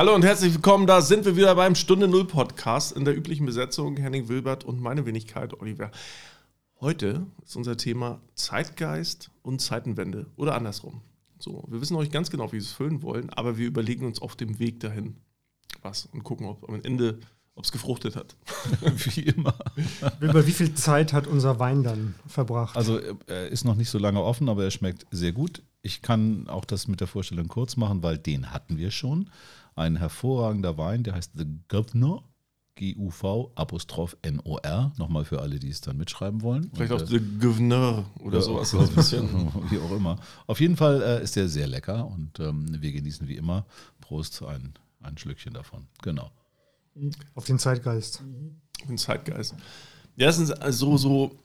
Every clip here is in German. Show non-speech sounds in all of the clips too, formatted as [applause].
Hallo und herzlich willkommen, da sind wir wieder beim Stunde Null Podcast in der üblichen Besetzung. Henning Wilbert und meine Wenigkeit Oliver. Heute ist unser Thema Zeitgeist und Zeitenwende oder andersrum. So, wir wissen noch nicht ganz genau, wie wir es füllen wollen, aber wir überlegen uns auf dem Weg dahin was und gucken, ob am Ende ob es gefruchtet hat. [laughs] Wie immer. Über wie viel Zeit hat unser Wein dann verbracht? Also er ist noch nicht so lange offen, aber er schmeckt sehr gut. Ich kann auch das mit der Vorstellung kurz machen, weil den hatten wir schon. Ein hervorragender Wein, der heißt The Governor. G-U-V, Apostroph N-O-R. Nochmal für alle, die es dann mitschreiben wollen. Vielleicht Und, auch The Governor oder ja, sowas. Ein bisschen. [laughs] Wie auch immer. Auf jeden Fall äh, ist der sehr lecker und ähm, wir genießen wie immer. Prost, ein, ein Schlückchen davon. Genau. Auf den Zeitgeist. Auf den Zeitgeist. Ja, das sind so, so,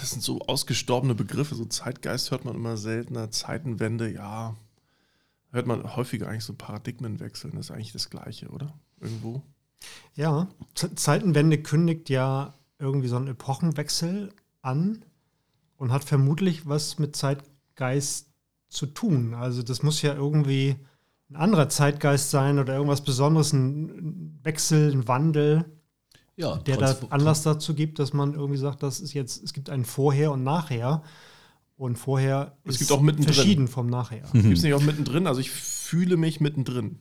das sind so ausgestorbene Begriffe. So Zeitgeist hört man immer seltener. Zeitenwende, ja, hört man häufiger eigentlich so Paradigmenwechseln. Das ist eigentlich das Gleiche, oder? Irgendwo. Ja, Zeitenwende kündigt ja irgendwie so einen Epochenwechsel an und hat vermutlich was mit Zeitgeist zu tun. Also das muss ja irgendwie ein anderer Zeitgeist sein oder irgendwas Besonderes, ein Wechsel, ein Wandel, ja, der da Anlass dazu gibt, dass man irgendwie sagt, das ist jetzt, es gibt ein Vorher und Nachher. Und vorher es ist gibt auch mittendrin. verschieden vom Nachher. Mhm. Gibt es nicht auch mittendrin? Also ich fühle mich mittendrin.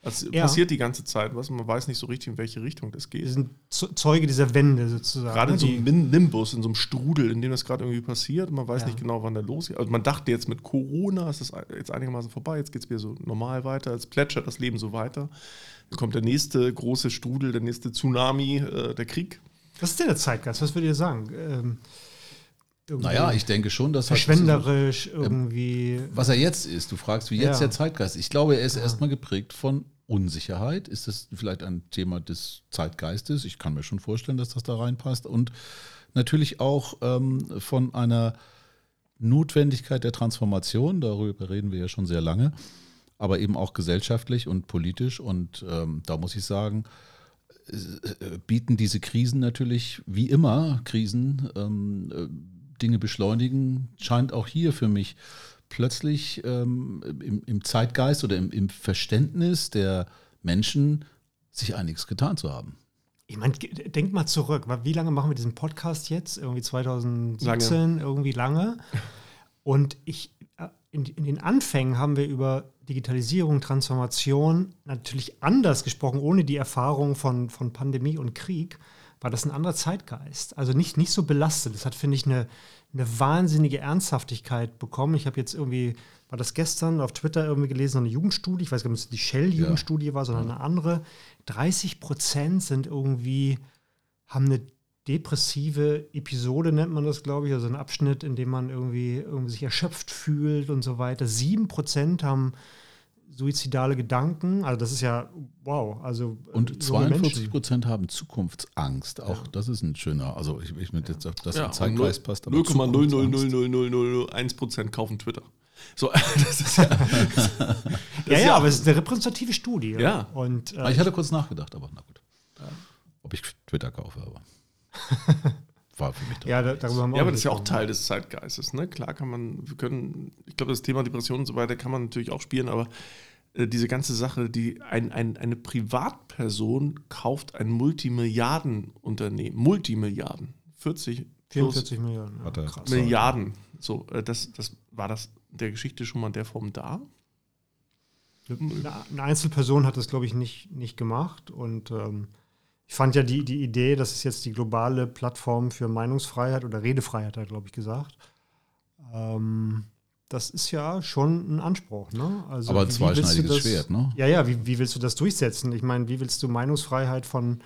Das ja. passiert die ganze Zeit, was man weiß nicht so richtig, in welche Richtung das geht. Wir sind Zeuge dieser Wende sozusagen. Gerade in so einem Nimbus, in so einem Strudel, in dem das gerade irgendwie passiert. Man weiß ja. nicht genau, wann der losgeht. Also man dachte jetzt mit Corona ist das jetzt einigermaßen vorbei, jetzt geht es wieder so normal weiter, jetzt plätschert das Leben so weiter. Dann kommt der nächste große Strudel, der nächste Tsunami, äh, der Krieg. Was ist denn der Zeitgeist? Was würdet ihr sagen? Ähm, naja, ich denke schon, dass verschwenderisch hat, irgendwie. Was er jetzt ist, du fragst, wie jetzt ja. der Zeitgeist. Ich glaube, er ist ja. erstmal geprägt von Unsicherheit? Ist das vielleicht ein Thema des Zeitgeistes? Ich kann mir schon vorstellen, dass das da reinpasst. Und natürlich auch ähm, von einer Notwendigkeit der Transformation, darüber reden wir ja schon sehr lange, aber eben auch gesellschaftlich und politisch. Und ähm, da muss ich sagen, äh, bieten diese Krisen natürlich, wie immer, Krisen, ähm, äh, Dinge beschleunigen, scheint auch hier für mich plötzlich ähm, im, im, Zeitgeist oder im, im, Verständnis der Menschen sich einiges getan zu haben. Ich meine, denk mal zurück. Wie lange machen wir diesen Podcast jetzt? Irgendwie 2017, lange. irgendwie lange. Und ich, äh, in, in, den Anfängen haben wir über Digitalisierung, Transformation natürlich anders gesprochen, ohne die Erfahrung von, von Pandemie und Krieg war das ein anderer Zeitgeist. Also nicht, nicht so belastet. Das hat, finde ich, eine, eine wahnsinnige Ernsthaftigkeit bekommen. Ich habe jetzt irgendwie, war das gestern auf Twitter irgendwie gelesen, eine Jugendstudie, ich weiß gar nicht, ob es die Shell-Jugendstudie ja. war, sondern eine andere. 30 Prozent sind irgendwie, haben eine depressive Episode, nennt man das, glaube ich, also ein Abschnitt, in dem man irgendwie, irgendwie sich erschöpft fühlt und so weiter. 7 Prozent haben suizidale Gedanken. Also das ist ja wow. Also äh, und 42 Prozent haben Zukunftsangst. Auch ja. das ist ein schöner. Also ich, ich mit jetzt das ja, Zeitkreis passt. 0,00001 Prozent kaufen Twitter. So, das ist ja, das ja, ja, aber es ist eine repräsentative Studie. Ja. Und äh, ich hatte kurz nachgedacht, aber na gut. Ob ich Twitter kaufe, aber. War für mich ja, da, darüber haben wir ja, aber das ist ja auch Teil des Zeitgeistes. Ne? Klar kann man, wir können, ich glaube, das Thema Depression und so weiter kann man natürlich auch spielen, aber äh, diese ganze Sache, die ein, ein, eine Privatperson kauft ein Multimilliardenunternehmen, Multimilliarden, 40 44 Milliarden. Ja, krass. Milliarden. So, äh, das, das war das der Geschichte schon mal in der Form da? Eine Einzelperson hat das, glaube ich, nicht, nicht gemacht und ähm, ich fand ja die, die Idee, das ist jetzt die globale Plattform für Meinungsfreiheit oder Redefreiheit, hat glaube ich gesagt. Ähm, das ist ja schon ein Anspruch. Ne? Also, Aber ein zweischneidiges Schwert, ne? Ja, ja, wie, wie willst du das durchsetzen? Ich meine, wie willst du Meinungsfreiheit von,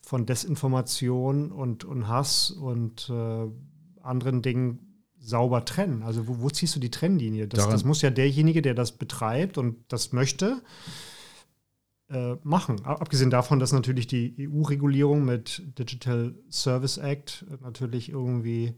von Desinformation und, und Hass und äh, anderen Dingen sauber trennen? Also wo, wo ziehst du die Trennlinie? Das, das, muss ja derjenige, der das betreibt und das möchte, äh, machen. Abgesehen davon, dass natürlich die EU-Regulierung mit Digital Service Act natürlich irgendwie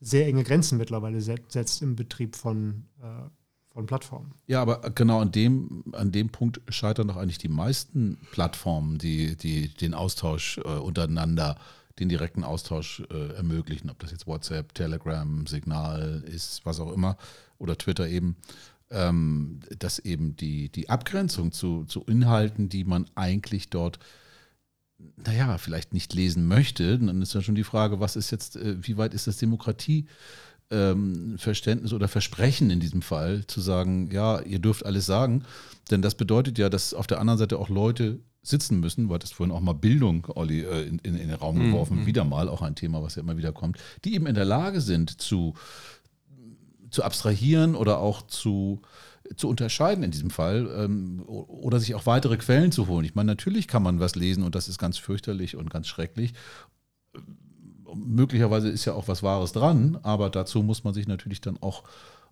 sehr enge Grenzen mittlerweile setzt im Betrieb von, äh, von Plattformen. Ja, aber genau an dem, an dem Punkt scheitern doch eigentlich die meisten Plattformen, die, die den Austausch äh, untereinander, den direkten Austausch äh, ermöglichen, ob das jetzt WhatsApp, Telegram, Signal ist, was auch immer, oder Twitter eben. Ähm, dass eben die, die Abgrenzung zu, zu Inhalten, die man eigentlich dort naja, vielleicht nicht lesen möchte, dann ist ja schon die Frage, was ist jetzt, äh, wie weit ist das Demokratieverständnis ähm, oder Versprechen in diesem Fall, zu sagen, ja, ihr dürft alles sagen. Denn das bedeutet ja, dass auf der anderen Seite auch Leute sitzen müssen, weil das vorhin auch mal Bildung, Olli, äh, in, in, in den Raum mhm, geworfen, mhm. wieder mal, auch ein Thema, was ja immer wieder kommt, die eben in der Lage sind zu, zu abstrahieren oder auch zu, zu unterscheiden in diesem Fall ähm, oder sich auch weitere Quellen zu holen. Ich meine, natürlich kann man was lesen und das ist ganz fürchterlich und ganz schrecklich. Möglicherweise ist ja auch was Wahres dran, aber dazu muss man sich natürlich dann auch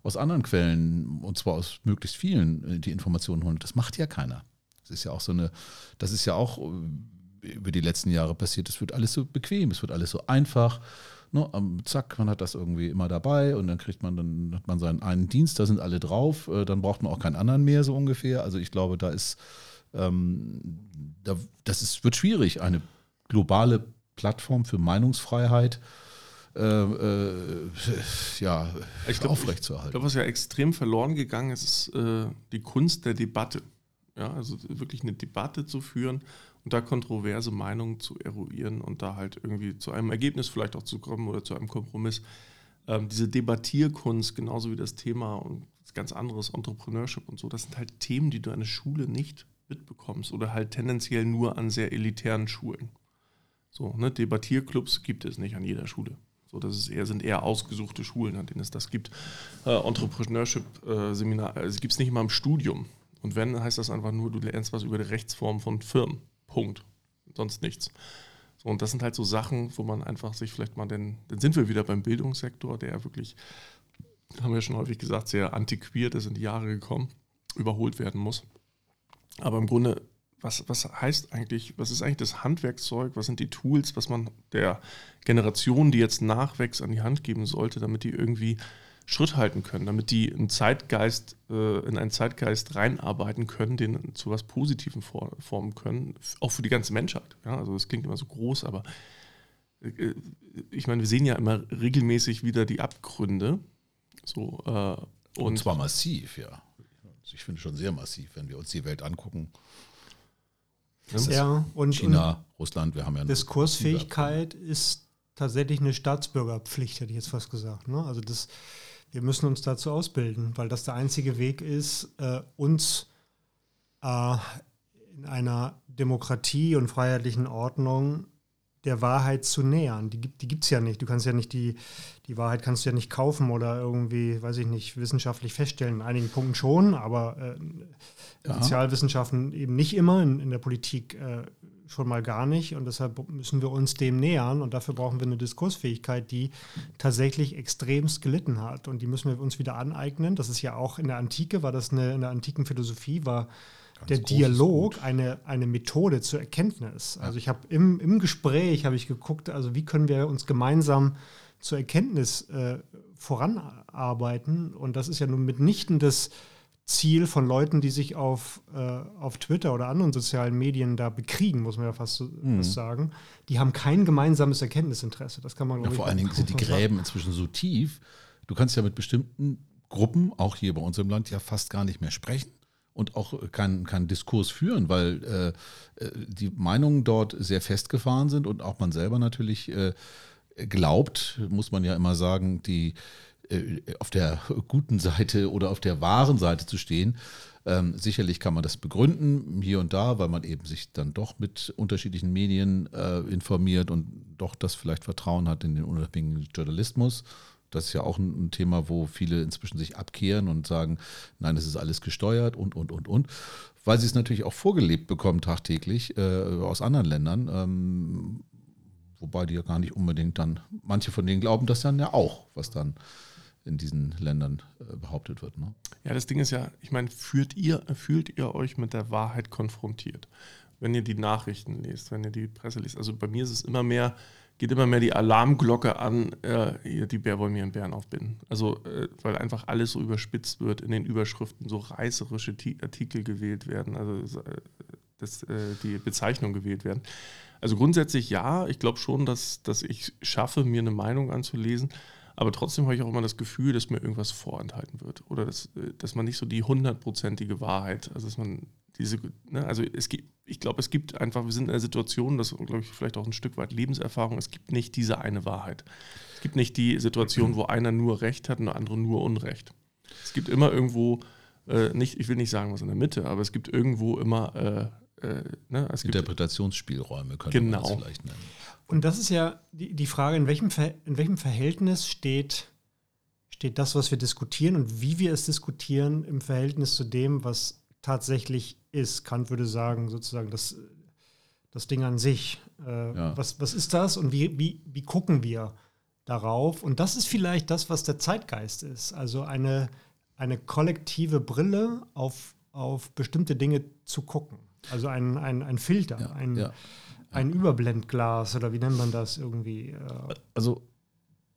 aus anderen Quellen, und zwar aus möglichst vielen, die Informationen holen. Das macht ja keiner. Das ist ja auch so eine, das ist ja auch äh, über die letzten Jahre passiert. Es wird alles so bequem, es wird alles so einfach. Ne, zack, man hat das irgendwie immer dabei und dann kriegt man, dann hat man seinen einen Dienst, da sind alle drauf, äh, dann braucht man auch keinen anderen mehr, so ungefähr. Also ich glaube, da ist, ähm, da, das ist, wird schwierig, eine globale Plattform für Meinungsfreiheit äh, äh, ja, ich glaub, aufrechtzuerhalten. Ich glaube, was ja extrem verloren gegangen ist, ist äh, die Kunst der Debatte. Ja, also wirklich eine Debatte zu führen da kontroverse Meinungen zu eruieren und da halt irgendwie zu einem Ergebnis vielleicht auch zu kommen oder zu einem Kompromiss. Ähm, diese Debattierkunst, genauso wie das Thema und ganz anderes Entrepreneurship und so, das sind halt Themen, die du an der Schule nicht mitbekommst oder halt tendenziell nur an sehr elitären Schulen. So, ne, Debattierclubs gibt es nicht an jeder Schule. So, das ist eher, sind eher ausgesuchte Schulen, an denen es das gibt. Äh, Entrepreneurship-Seminar, äh, also gibt es nicht mal im Studium. Und wenn, heißt das einfach nur, du lernst was über die Rechtsform von Firmen. Punkt. Sonst nichts. So, und das sind halt so Sachen, wo man einfach sich vielleicht mal, denn dann sind wir wieder beim Bildungssektor, der wirklich, haben wir schon häufig gesagt, sehr antiquiert ist in die Jahre gekommen, überholt werden muss. Aber im Grunde, was, was heißt eigentlich, was ist eigentlich das Handwerkszeug, was sind die Tools, was man der Generation, die jetzt nachwächst, an die Hand geben sollte, damit die irgendwie Schritt halten können, damit die einen Zeitgeist, äh, in einen Zeitgeist reinarbeiten können, den zu was Positivem formen können, auch für die ganze Menschheit. Ja, also das klingt immer so groß, aber äh, ich meine, wir sehen ja immer regelmäßig wieder die Abgründe. So, äh, und, und zwar massiv, ja. Ich finde schon sehr massiv, wenn wir uns die Welt angucken. Ja, und China, und Russland, wir haben ja Diskursfähigkeit ist tatsächlich eine Staatsbürgerpflicht, hätte ich jetzt fast gesagt. Ne? Also das wir müssen uns dazu ausbilden, weil das der einzige Weg ist, äh, uns äh, in einer Demokratie und freiheitlichen Ordnung der Wahrheit zu nähern. Die, die gibt es ja nicht. Du kannst ja nicht die, die Wahrheit kannst du ja nicht kaufen oder irgendwie, weiß ich nicht, wissenschaftlich feststellen. In einigen Punkten schon, aber äh, ja. Sozialwissenschaften eben nicht immer, in, in der Politik äh, schon mal gar nicht. Und deshalb müssen wir uns dem nähern. Und dafür brauchen wir eine Diskursfähigkeit, die tatsächlich extremst gelitten hat. Und die müssen wir uns wieder aneignen. Das ist ja auch in der Antike, war das eine, in der antiken Philosophie, war Ganz der Dialog eine, eine Methode zur Erkenntnis. Also ich habe im, im Gespräch habe ich geguckt, also wie können wir uns gemeinsam zur Erkenntnis äh, voranarbeiten. Und das ist ja nun mitnichten das Ziel von Leuten, die sich auf, äh, auf Twitter oder anderen sozialen Medien da bekriegen, muss man ja fast, mhm. fast sagen. Die haben kein gemeinsames Erkenntnisinteresse. Das kann man ja, Vor allen Dingen sind die Gräben sagen. inzwischen so tief. Du kannst ja mit bestimmten Gruppen, auch hier bei uns im Land, ja fast gar nicht mehr sprechen und auch keinen kein Diskurs führen, weil äh, äh, die Meinungen dort sehr festgefahren sind und auch man selber natürlich äh, glaubt, muss man ja immer sagen, die äh, auf der guten Seite oder auf der wahren Seite zu stehen. Ähm, sicherlich kann man das begründen, hier und da, weil man eben sich dann doch mit unterschiedlichen Medien äh, informiert und doch das vielleicht Vertrauen hat in den unabhängigen Journalismus. Das ist ja auch ein, ein, Thema, wo viele inzwischen sich abkehren und sagen, nein, das ist alles gesteuert und, und, und, und. Weil sie es natürlich auch vorgelebt bekommen tagtäglich äh, aus anderen Ländern. Ähm, wobei die ja gar nicht unbedingt dann, manche von denen glauben das dann ja auch, was dann in diesen Ländern äh, behauptet wird. Ne? Ja, das Ding ist ja, ich meine, fühlt ihr, fühlt ihr euch mit der Wahrheit konfrontiert? Wenn ihr die Nachrichten lest, wenn ihr die Presse liest. Also bei mir ist es immer mehr, geht immer mehr die Alarmglocke an, äh, die Bär wollen mir einen Bären aufbinden. Also, äh, weil einfach alles so überspitzt wird, in den Überschriften so reißerische Artikel gewählt werden, also äh, dass, äh, die Bezeichnungen gewählt werden. Also grundsätzlich ja, ich glaube schon, dass, dass ich schaffe, mir eine Meinung anzulesen. Aber trotzdem habe ich auch immer das Gefühl, dass mir irgendwas vorenthalten wird. Oder dass, äh, dass man nicht so die hundertprozentige Wahrheit, also dass man diese, ne, also es gibt, ich glaube, es gibt einfach, wir sind in einer Situation, das glaube ich vielleicht auch ein Stück weit Lebenserfahrung, es gibt nicht diese eine Wahrheit. Es gibt nicht die Situation, wo einer nur Recht hat und der andere nur Unrecht. Es gibt immer irgendwo, äh, nicht, ich will nicht sagen was in der Mitte, aber es gibt irgendwo immer äh, ne, Interpretationsspielräume, könnte genau. man das vielleicht nennen. Und das ist ja die, die Frage, in welchem, Ver in welchem Verhältnis steht, steht das, was wir diskutieren und wie wir es diskutieren, im Verhältnis zu dem, was tatsächlich ist. Kant würde sagen, sozusagen, das, das Ding an sich. Äh, ja. was, was ist das und wie, wie, wie gucken wir darauf? Und das ist vielleicht das, was der Zeitgeist ist. Also eine, eine kollektive Brille auf, auf bestimmte Dinge zu gucken. Also ein, ein, ein Filter, ja, ein, ja ein Überblendglas oder wie nennt man das irgendwie? Äh? Also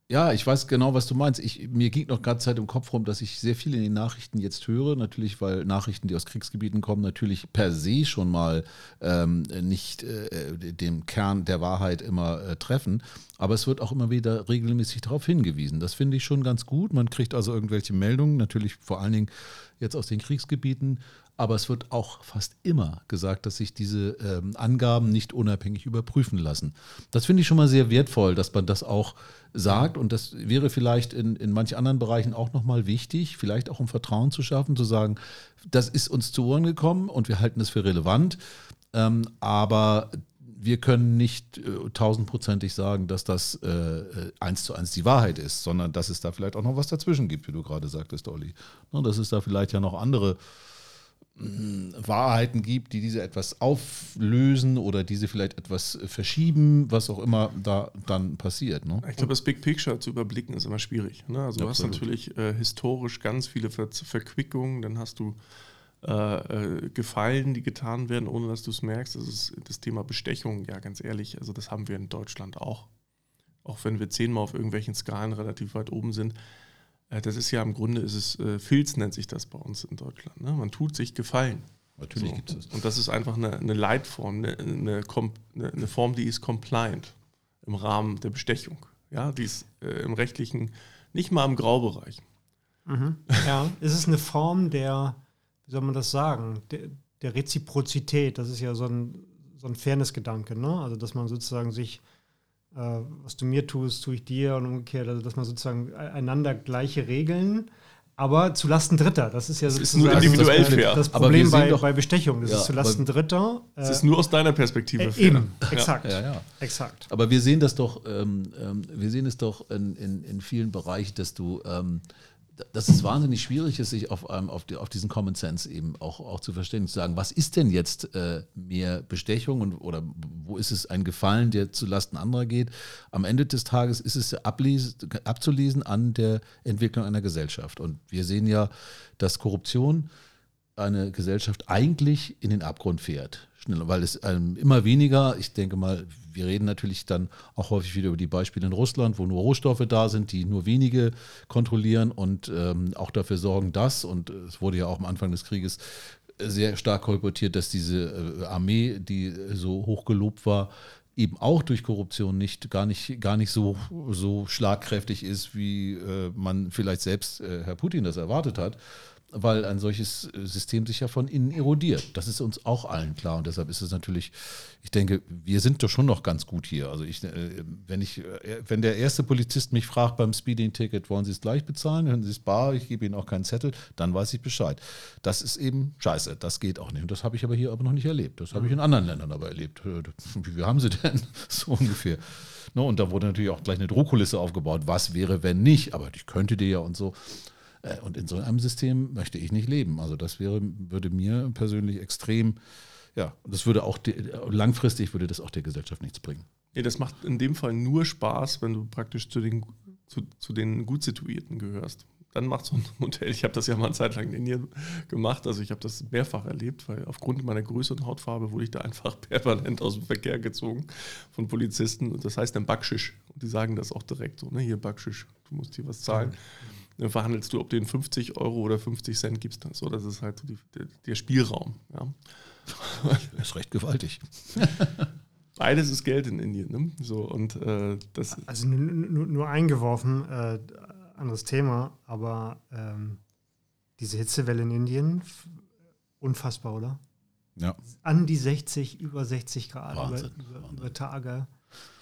ja, ich weiß genau, was du meinst. Ich, mir ging noch gerade Zeit im Kopf rum, dass ich sehr viel in den Nachrichten jetzt höre. Natürlich, weil Nachrichten, die aus Kriegsgebieten kommen, natürlich per se schon mal ähm, nicht äh, dem Kern der Wahrheit immer äh, treffen. Aber es wird auch immer wieder regelmäßig darauf hingewiesen. Das finde ich schon ganz gut. Man kriegt also irgendwelche Meldungen, natürlich vor allen Dingen jetzt aus den Kriegsgebieten, aber es wird auch fast immer gesagt, dass sich diese ähm, Angaben nicht unabhängig überprüfen lassen. Das finde ich schon mal sehr wertvoll, dass man das auch sagt. Und das wäre vielleicht in, in manchen anderen Bereichen auch nochmal wichtig, vielleicht auch um Vertrauen zu schaffen, zu sagen, das ist uns zu Ohren gekommen und wir halten es für relevant. Ähm, aber wir können nicht äh, tausendprozentig sagen, dass das äh, äh, eins zu eins die Wahrheit ist, sondern dass es da vielleicht auch noch was dazwischen gibt, wie du gerade sagtest, Olli. Ne, dass es da vielleicht ja noch andere Wahrheiten gibt, die diese etwas auflösen oder diese vielleicht etwas verschieben, was auch immer da dann passiert. Ne? Ich glaube, das Big Picture zu überblicken ist immer schwierig. Ne? Also du hast natürlich äh, historisch ganz viele Ver Verquickungen, dann hast du äh, äh, Gefallen, die getan werden, ohne dass du es merkst. Das ist das Thema Bestechung, ja ganz ehrlich, also das haben wir in Deutschland auch. Auch wenn wir zehnmal auf irgendwelchen Skalen relativ weit oben sind äh, das ist ja im Grunde, ist es, äh, Filz nennt sich das bei uns in Deutschland. Ne? Man tut sich Gefallen. Natürlich so. gibt es Und das ist einfach eine, eine Leitform, eine, eine, eine, Form, die ist compliant im Rahmen der Bestechung. Ja, die ist äh, im rechtlichen, nicht mal im Graubereich. Mhm. Ja, es ist eine Form der, wie soll man das sagen, der, der Reziprozität. Das ist ja so ein, so ein Fairness-Gedanke, ne? Also, dass man sozusagen sich äh, was du mir tust, tue ich dir und umgekehrt, also dass man sozusagen einander gleiche Regeln, aber zulasten Dritter. Das ist ja das ist nur individuell das, fair. Das Problem bei, doch, bei Bestechung, das ja, ist zulasten Dritter. Das ist nur aus deiner Perspektive äh, fair. Eben, exakt. Ja, ja, exakt. Aber wir sehen das doch, ähm, ähm, wir sehen es doch in, in, in vielen Bereichen, dass du ähm, dass es wahnsinnig schwierig ist, sich auf, ähm, auf, die, auf diesen Common Sense eben auch, auch zu verstehen, zu sagen, was ist denn jetzt äh, mehr Bestechung und, oder wo ist es ein Gefallen, der zu Lasten anderer geht? Am Ende des Tages ist es ablesen, abzulesen an der Entwicklung einer Gesellschaft. Und wir sehen ja, dass Korruption eine Gesellschaft eigentlich in den Abgrund fährt. Schneller, weil es ähm, immer weniger, ich denke mal, wir reden natürlich dann auch häufig wieder über die Beispiele in Russland, wo nur Rohstoffe da sind, die nur wenige kontrollieren und ähm, auch dafür sorgen, dass, und es wurde ja auch am Anfang des Krieges sehr stark kolportiert, dass diese äh, Armee, die so hoch gelobt war, eben auch durch Korruption nicht gar nicht gar nicht so so schlagkräftig ist, wie äh, man vielleicht selbst äh, Herr Putin das erwartet hat weil ein solches äh, System sich ja von innen erodiert. Das ist uns auch allen klar und deshalb ist es natürlich, ich denke, wir sind doch schon noch ganz gut hier. Also ich, äh, wenn ich, äh, wenn der erste Polizist mich fragt beim Speeding-Ticket, wollen Sie es gleich bezahlen, hören Sie es bar, ich gebe Ihnen auch keinen Zettel, dann weiß ich Bescheid. Das ist eben scheiße, das geht auch nicht. Und das habe ich aber hier aber noch nicht erlebt. Das habe ich in anderen Ländern aber erlebt. Wie viel haben Sie denn? [laughs] So ungefähr. No, und da wurde natürlich auch gleich eine Drohkulisse aufgebaut. Was wäre, wenn nicht? Aber ich könnte dir ja und so. Äh, und in so einem System möchte ich nicht leben. Also das wäre, würde mir persönlich extrem, ja, das würde auch die, langfristig würde das auch der Gesellschaft nichts bringen. Nee, das macht in dem Fall nur Spaß, wenn du praktisch zu den, zu, zu den gut situierten gehörst. Dann macht so ein [laughs] Modell, ich habe das ja mal eine Zeit lang in Indien gemacht, also ich habe das mehrfach erlebt, weil aufgrund meiner Größe und Hautfarbe wurde ich da einfach [laughs] permanent aus dem Verkehr gezogen von Polizisten. Und das heißt dann Backschisch. Und die sagen das auch direkt so, ne, hier Backschisch, du musst hier was zahlen. Mhm dann verhandelst du, ob du den 50 Euro oder 50 Cent gibst. So, das ist halt so die, der, der, Spielraum. Ja. [laughs] Das ist recht gewaltig. [laughs] Beides ist Geld in Indien. Ne? So, und, äh, das also nur, nur eingeworfen, äh, anderes Thema, aber ähm, diese Hitzewelle in Indien, unfassbar, oder? Ja. An die 60, über 60 Grad Wahnsinn, über, über, über Tage.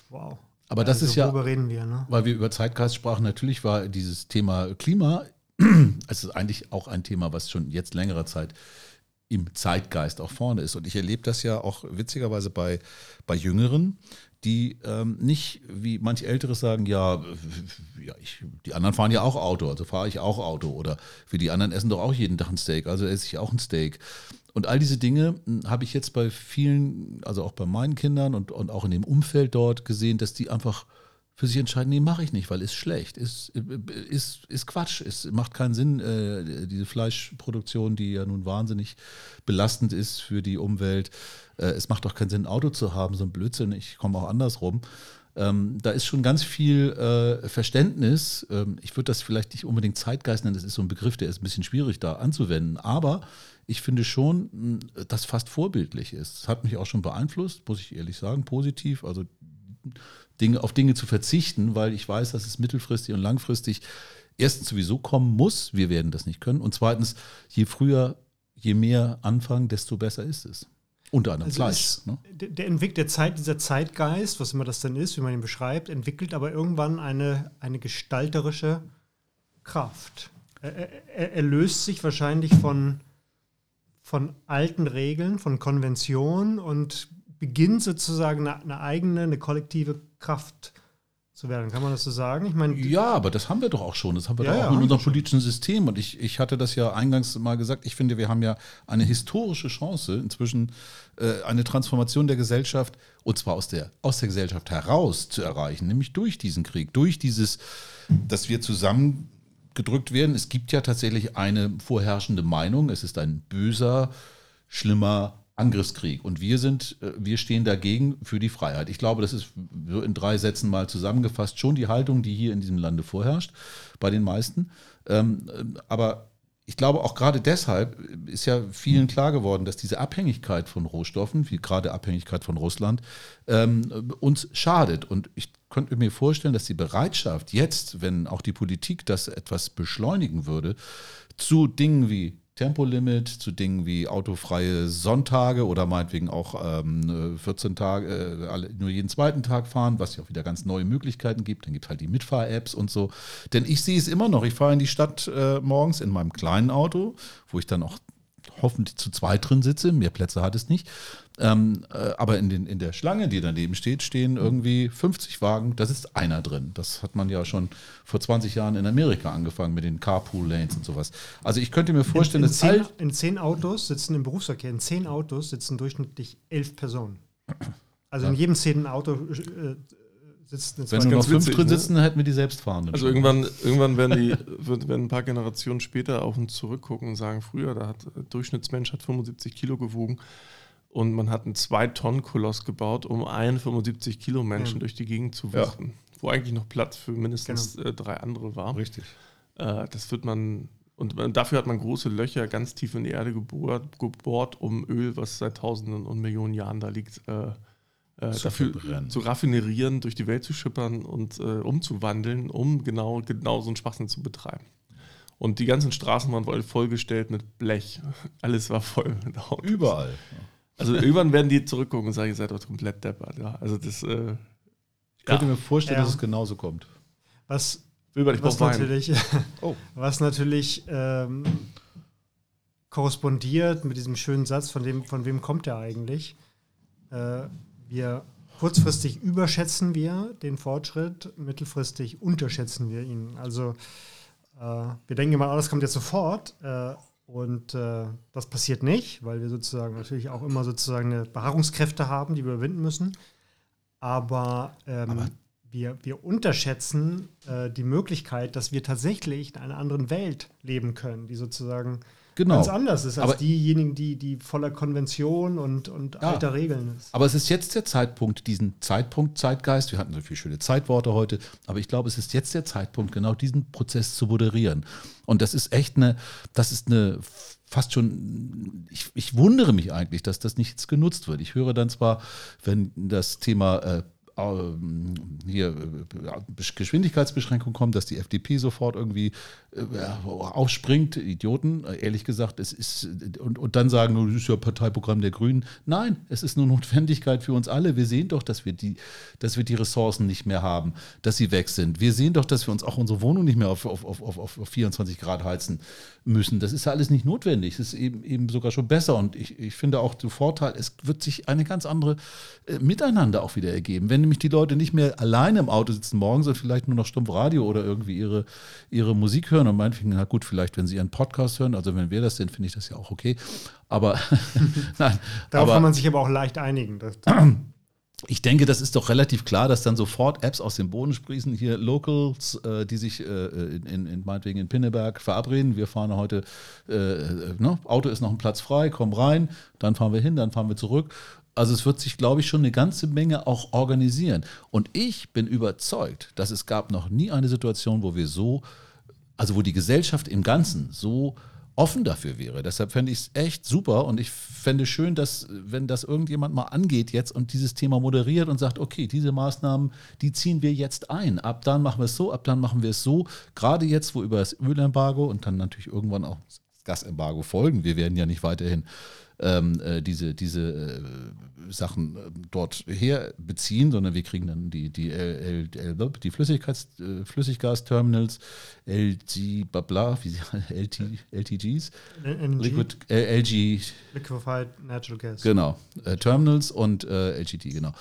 Wow. Aber das also, ist ja, worüber reden wir, ne? weil wir über Zeitgeist sprachen, natürlich war dieses Thema Klima, [clears throat] es ist eigentlich auch ein Thema, was schon jetzt längere Zeit im Zeitgeist auch vorne ist. Und ich erlebe das ja auch witzigerweise bei, bei Jüngeren, die ähm, nicht wie manche Ältere sagen, ja, ja ich, die anderen fahren ja auch Auto, also fahre ich auch Auto. Oder wie die anderen essen doch auch jeden Tag ein Steak, also esse ich auch ein Steak. Und all diese Dinge hm, habe ich jetzt bei vielen, also auch bei meinen Kindern und, und auch in dem Umfeld dort gesehen, dass die einfach für sich entscheiden, nee, mache ich nicht, weil ist schlecht, ist, ist, ist Quatsch, es macht keinen Sinn, äh, diese Fleischproduktion, die ja nun wahnsinnig belastend ist für die Umwelt. Äh, es macht doch keinen Sinn, ein Auto zu haben, so ein Blödsinn, ich komme auch andersrum. Ähm, da ist schon ganz viel äh, Verständnis. Ähm, ich würde das vielleicht nicht unbedingt Zeitgeist nennen, das ist so ein Begriff, der ist ein bisschen schwierig da anzuwenden, aber ich finde schon, hm, dass fast vorbildlich ist. Das hat mich auch schon beeinflusst, muss ich ehrlich sagen, positiv. Also Dinge, auf Dinge zu verzichten, weil ich weiß, dass es mittelfristig und langfristig erstens sowieso kommen muss. Wir werden das nicht können. Und zweitens, je früher, je mehr anfangen, desto besser ist es. Unter anderem also Fleisch. ne? Der entwickelt der Zeit, dieser Zeitgeist, was immer das dann ist, wie man ihn beschreibt, entwickelt aber irgendwann eine, eine gestalterische Kraft. Er, er, er löst sich wahrscheinlich von, von alten Regeln, von Konventionen und beginnt sozusagen eine, eine eigene, eine kollektive Kraft zu werden. Kann man das so sagen? Ich meine, ja, aber das haben wir doch auch schon. Das haben wir ja, doch auch ja, in unserem politischen System. Und ich, ich hatte das ja eingangs mal gesagt. Ich finde, wir haben ja eine historische Chance, inzwischen äh, eine Transformation der Gesellschaft, und zwar aus der, aus der Gesellschaft heraus zu erreichen, nämlich durch diesen Krieg, durch dieses, dass wir zusammengedrückt werden. Es gibt ja tatsächlich eine vorherrschende Meinung. Es ist ein böser, schlimmer Angriffskrieg. Und wir sind, äh, wir stehen dagegen für die Freiheit. Ich glaube, das ist so in drei Sätzen mal zusammengefasst schon die Haltung, die hier in diesem Lande vorherrscht, bei den meisten. Ähm, äh, aber ich glaube auch gerade deshalb ist ja vielen klar geworden, dass diese Abhängigkeit von Rohstoffen, wie gerade Abhängigkeit von Russland, ähm, uns schadet. Und ich könnte mir vorstellen, dass die Bereitschaft jetzt, wenn auch die Politik das etwas beschleunigen würde, zu Dingen wie Tempolimit, zu Dingen wie autofreie Sonntage oder meinetwegen auch ähm, 14 Tage, äh, nur jeden zweiten Tag fahren, was ja auch wieder ganz neue Möglichkeiten gibt. Dann gibt es halt die Mitfahr-Apps und so. Denn ich sehe es immer noch. Ich fahre in die Stadt äh, morgens in meinem kleinen Auto, wo ich dann auch hoffentlich zu zweit drin sitze. Mehr Plätze hat es nicht. Ähm, äh, aber in, den, in der Schlange, die daneben steht, stehen irgendwie 50 Wagen. Das ist einer drin. Das hat man ja schon vor 20 Jahren in Amerika angefangen mit den Carpool-Lanes und sowas. Also ich könnte mir vorstellen, in, in dass zehn, in zehn Autos sitzen im Berufsverkehr, in zehn Autos sitzen durchschnittlich elf Personen. Also ja. in jedem zehnten Auto äh, sitzen Wenn nur noch fünf witzig, drin ne? sitzen, ne? hätten wir die selbstfahrenden. Also irgendwann, irgendwann werden die, [laughs] werden ein paar Generationen später auf uns zurückgucken und sagen, früher, da hat äh, Durchschnittsmensch hat 75 Kilo gewogen und man hat einen 2-Tonnen-Koloss gebaut, um einen 75 Kilo Menschen ja. durch die Gegend zu wuchten. Ja. Wo eigentlich noch Platz für mindestens genau. äh, drei andere war. Richtig. Äh, das wird man und dafür hat man große Löcher ganz tief in die Erde gebohrt, gebohrt um Öl, was seit Tausenden und Millionen Jahren da liegt, äh, äh, zu dafür zu raffinerieren, durch die Welt zu schippern und äh, umzuwandeln, um genau, genau so einen Schwachsinn zu betreiben. Und die ganzen Straßen waren vollgestellt mit Blech. [laughs] Alles war voll mit Autos. Überall. Also irgendwann werden die zurückgucken und sagen, ihr seid doch komplett deppert. Ja, also das, äh, ich könnte ja. mir vorstellen, ja. dass es genauso kommt. Was, was natürlich, oh. [laughs] was natürlich ähm, korrespondiert mit diesem schönen Satz, von, dem, von wem kommt der eigentlich? Äh, wir kurzfristig überschätzen wir den Fortschritt, mittelfristig unterschätzen wir ihn. Also äh, wir denken immer, oh, das kommt jetzt sofort. Äh, und äh, das passiert nicht, weil wir sozusagen natürlich auch immer sozusagen eine Beharrungskräfte haben, die wir überwinden müssen. Aber, ähm, Aber wir, wir unterschätzen äh, die Möglichkeit, dass wir tatsächlich in einer anderen Welt leben können, die sozusagen genau. ganz anders ist als aber diejenigen, die, die voller Konvention und, und ja, alter Regeln ist. Aber es ist jetzt der Zeitpunkt, diesen Zeitpunkt, Zeitgeist, wir hatten so viele schöne Zeitworte heute, aber ich glaube, es ist jetzt der Zeitpunkt, genau diesen Prozess zu moderieren. Und das ist echt eine, das ist eine fast schon, ich, ich wundere mich eigentlich, dass das nicht genutzt wird. Ich höre dann zwar, wenn das Thema äh, hier äh, Geschwindigkeitsbeschränkung kommt, dass die FDP sofort irgendwie äh, aufspringt, Idioten, äh, ehrlich gesagt, es ist und, und dann sagen, das ist ja Parteiprogramm der Grünen. Nein, es ist eine Notwendigkeit für uns alle. Wir sehen doch, dass wir die, dass wir die Ressourcen nicht mehr haben, dass sie weg sind. Wir sehen doch, dass wir uns auch unsere Wohnung nicht mehr auf, auf, auf, auf, auf 24 Grad heizen müssen. Das ist ja alles nicht notwendig. Es ist eben, eben sogar schon besser. Und ich, ich finde auch den Vorteil, es wird sich eine ganz andere äh, Miteinander auch wieder ergeben. Wenn nämlich die Leute nicht mehr alleine im Auto sitzen morgens und vielleicht nur noch stumpf Radio oder irgendwie ihre, ihre Musik hören und meinetwegen, na gut, vielleicht, wenn sie ihren Podcast hören, also wenn wir das sind, finde ich das ja auch okay. Aber [laughs] nein. Darauf aber, kann man sich aber auch leicht einigen. [clears throat] ich denke, das ist doch relativ klar, dass dann sofort Apps aus dem Boden sprießen. Hier Locals, äh, die sich äh, in, in, meinetwegen in Pinneberg verabreden. Wir fahren heute, äh, ne? Auto ist noch ein Platz frei, komm rein, dann fahren wir hin, dann fahren wir zurück. Also es wird sich, glaube ich, schon eine ganze Menge auch organisieren. Und ich bin überzeugt, dass es gab noch nie eine Situation, wo wir so, also wo die Gesellschaft im Ganzen so offen dafür wäre. Deshalb fände ich es echt super und ich fände schön, dass, wenn das irgendjemand mal angeht jetzt und dieses Thema moderiert und sagt, okay, diese Maßnahmen, die ziehen wir jetzt ein. Ab dann machen wir es so, ab dann machen wir es so. Gerade jetzt, wo über das Ölembargo und dann natürlich irgendwann auch das Gasembargo folgen. Wir werden ja nicht weiterhin ähm, äh, diese, diese äh, Sachen äh, dort her beziehen, sondern wir kriegen dann die, die, L, L, die Flüssigkeits, Flüssiggasterminals, LG, bla, wie LT, [laughs] LTGs? Liquid, LG. Liquefied Natural Gas. Genau, Terminals und LGT, genau.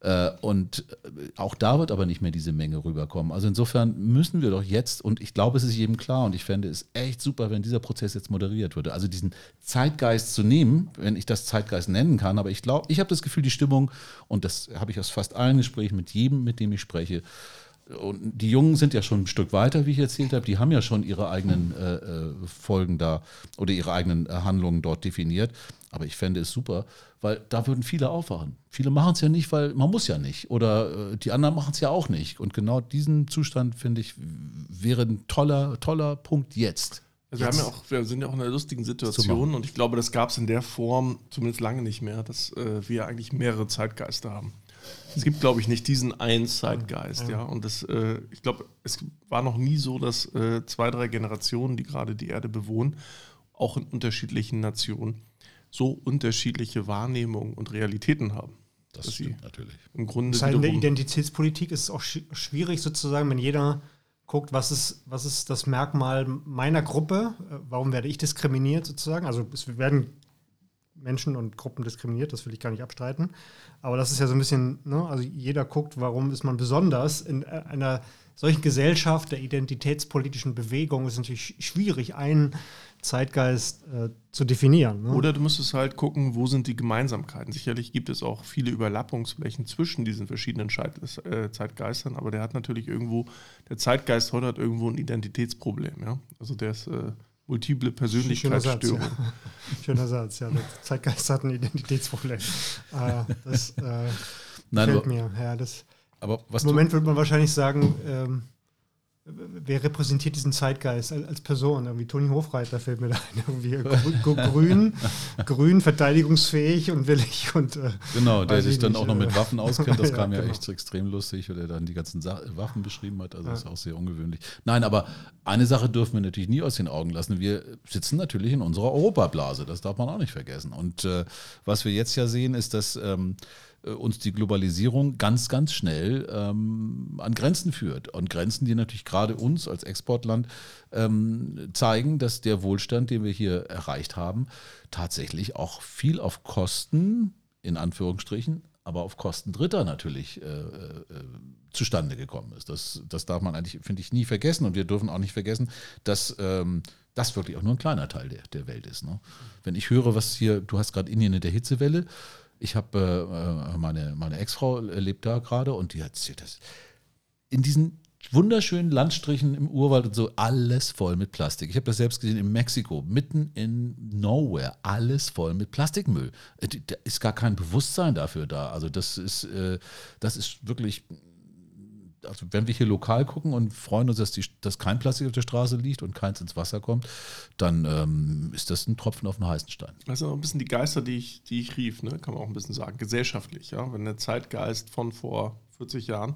Äh, und äh, auch da wird aber nicht mehr diese Menge rüberkommen. Also insofern müssen wir doch jetzt, und ich glaube, es ist jedem klar, und ich fände es echt super, wenn dieser Prozess jetzt moderiert würde. Also diesen Zeitgeist zu nehmen, wenn ich das Zeitgeist nennen kann, aber ich glaube, ich habe das Gefühl, die Stimmung, und das habe ich aus fast allen Gesprächen mit jedem, mit dem ich spreche, und die Jungen sind ja schon ein Stück weiter, wie ich erzählt habe. Die haben ja schon ihre eigenen äh, äh Folgen da oder ihre eigenen Handlungen dort definiert. Aber ich fände es super, weil da würden viele aufwachen. Viele machen es ja nicht, weil man muss ja nicht. Oder äh, die anderen machen es ja auch nicht. Und genau diesen Zustand, finde ich, wäre ein toller, toller Punkt jetzt. Also wir, haben ja auch, wir sind ja auch in einer lustigen Situation und ich glaube, das gab es in der Form zumindest lange nicht mehr, dass äh, wir eigentlich mehrere Zeitgeister haben. Es gibt, glaube ich, nicht diesen einen Zeitgeist, ja. ja. Und das, äh, ich glaube, es war noch nie so, dass äh, zwei, drei Generationen, die gerade die Erde bewohnen, auch in unterschiedlichen Nationen, so unterschiedliche Wahrnehmungen und Realitäten haben. Das stimmt natürlich. Im Grunde in der Identitätspolitik ist es auch schwierig sozusagen, wenn jeder guckt, was ist, was ist das Merkmal meiner Gruppe, äh, warum werde ich diskriminiert sozusagen. Also es werden Menschen und Gruppen diskriminiert, das will ich gar nicht abstreiten. Aber das ist ja so ein bisschen, ne, also jeder guckt, warum ist man besonders in äh, einer solchen Gesellschaft der identitätspolitischen Bewegung ist natürlich schwierig, einen Zeitgeist äh, zu definieren. Ne? Oder du müsstest halt gucken, wo sind die Gemeinsamkeiten. Sicherlich gibt es auch viele Überlappungsflächen zwischen diesen verschiedenen äh, Zeitgeistern, aber der hat natürlich irgendwo, der Zeitgeist heute hat irgendwo ein Identitätsproblem. Ja? Also der ist äh, multiple Persönlichkeitsstörung. Schöner Satz, ja. [laughs] Schöner Satz, ja. Der Zeitgeist hat ein Identitätsproblem. Äh, das äh, Nein, gefällt mir. Ja, das, aber was Im Moment würde man wahrscheinlich sagen, ähm, wer repräsentiert diesen Zeitgeist als Person? Irgendwie Toni Hofreiter fällt mir da ein. [laughs] Irgendwie grün, grün, verteidigungsfähig und willig. Und, äh, genau, der sich dann nicht, auch noch mit äh, Waffen auskennt. Das [laughs] ja, kam ja genau. echt so extrem lustig, weil er dann die ganzen Sa Waffen beschrieben hat. Also ja. das ist auch sehr ungewöhnlich. Nein, aber eine Sache dürfen wir natürlich nie aus den Augen lassen. Wir sitzen natürlich in unserer Europablase. Das darf man auch nicht vergessen. Und äh, was wir jetzt ja sehen, ist, dass ähm, äh, uns die Globalisierung ganz, ganz schnell ähm, an Grenzen führt. Und Grenzen, die natürlich gerade uns als Exportland ähm, zeigen, dass der Wohlstand, den wir hier erreicht haben, tatsächlich auch viel auf Kosten, in Anführungsstrichen, aber auf Kosten Dritter natürlich äh, äh, zustande gekommen ist. Das, das darf man eigentlich, finde ich, nie vergessen. Und wir dürfen auch nicht vergessen, dass ähm, das wirklich auch nur ein kleiner Teil der, der Welt ist. Ne? Wenn ich höre, was hier, du hast gerade Indien in der Hitzewelle, ich habe äh, meine, meine Ex-Frau lebt da gerade und die erzählt das. In diesen wunderschönen Landstrichen im Urwald und so, alles voll mit Plastik. Ich habe das selbst gesehen in Mexiko, mitten in Nowhere, alles voll mit Plastikmüll. Äh, da ist gar kein Bewusstsein dafür da. Also das ist, äh, das ist wirklich also wenn wir hier lokal gucken und freuen uns, dass, die, dass kein Plastik auf der Straße liegt und keins ins Wasser kommt, dann ähm, ist das ein Tropfen auf den heißen Stein. Das sind auch ein bisschen die Geister, die ich, die ich rief, ne? kann man auch ein bisschen sagen. Gesellschaftlich, ja. Wenn der Zeitgeist von vor 40 Jahren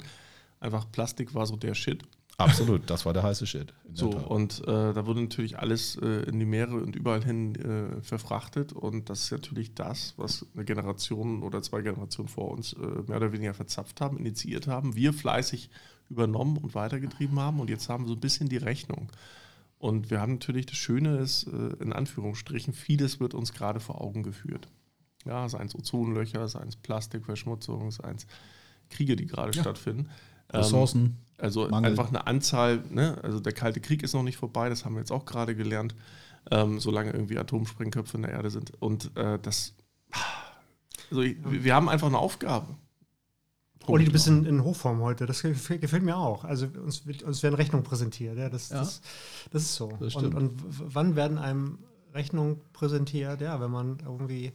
einfach Plastik war so der Shit. Absolut, das war der heiße Shit. So, und äh, da wurde natürlich alles äh, in die Meere und überall hin äh, verfrachtet. Und das ist natürlich das, was eine Generation oder zwei Generationen vor uns äh, mehr oder weniger verzapft haben, initiiert haben. Wir fleißig übernommen und weitergetrieben haben. Und jetzt haben wir so ein bisschen die Rechnung. Und wir haben natürlich das Schöne ist, äh, in Anführungsstrichen, vieles wird uns gerade vor Augen geführt. Ja, seien es Ozonlöcher, seien es Plastikverschmutzung, seien es Kriege, die gerade ja. stattfinden. Ressourcen. Ähm, also Mangel. einfach eine Anzahl, ne? also der Kalte Krieg ist noch nicht vorbei, das haben wir jetzt auch gerade gelernt, ähm, solange irgendwie Atomsprengköpfe in der Erde sind. Und äh, das, also ich, wir haben einfach eine Aufgabe. Olli, du bist in, in, Hochform heute. Das gefällt, gefällt, mir auch. Also uns, uns werden Rechnungen präsentiert. Ja, das, ja. das, das ist so. Das und, und, wann werden einem Rechnungen präsentiert? Ja, wenn man irgendwie,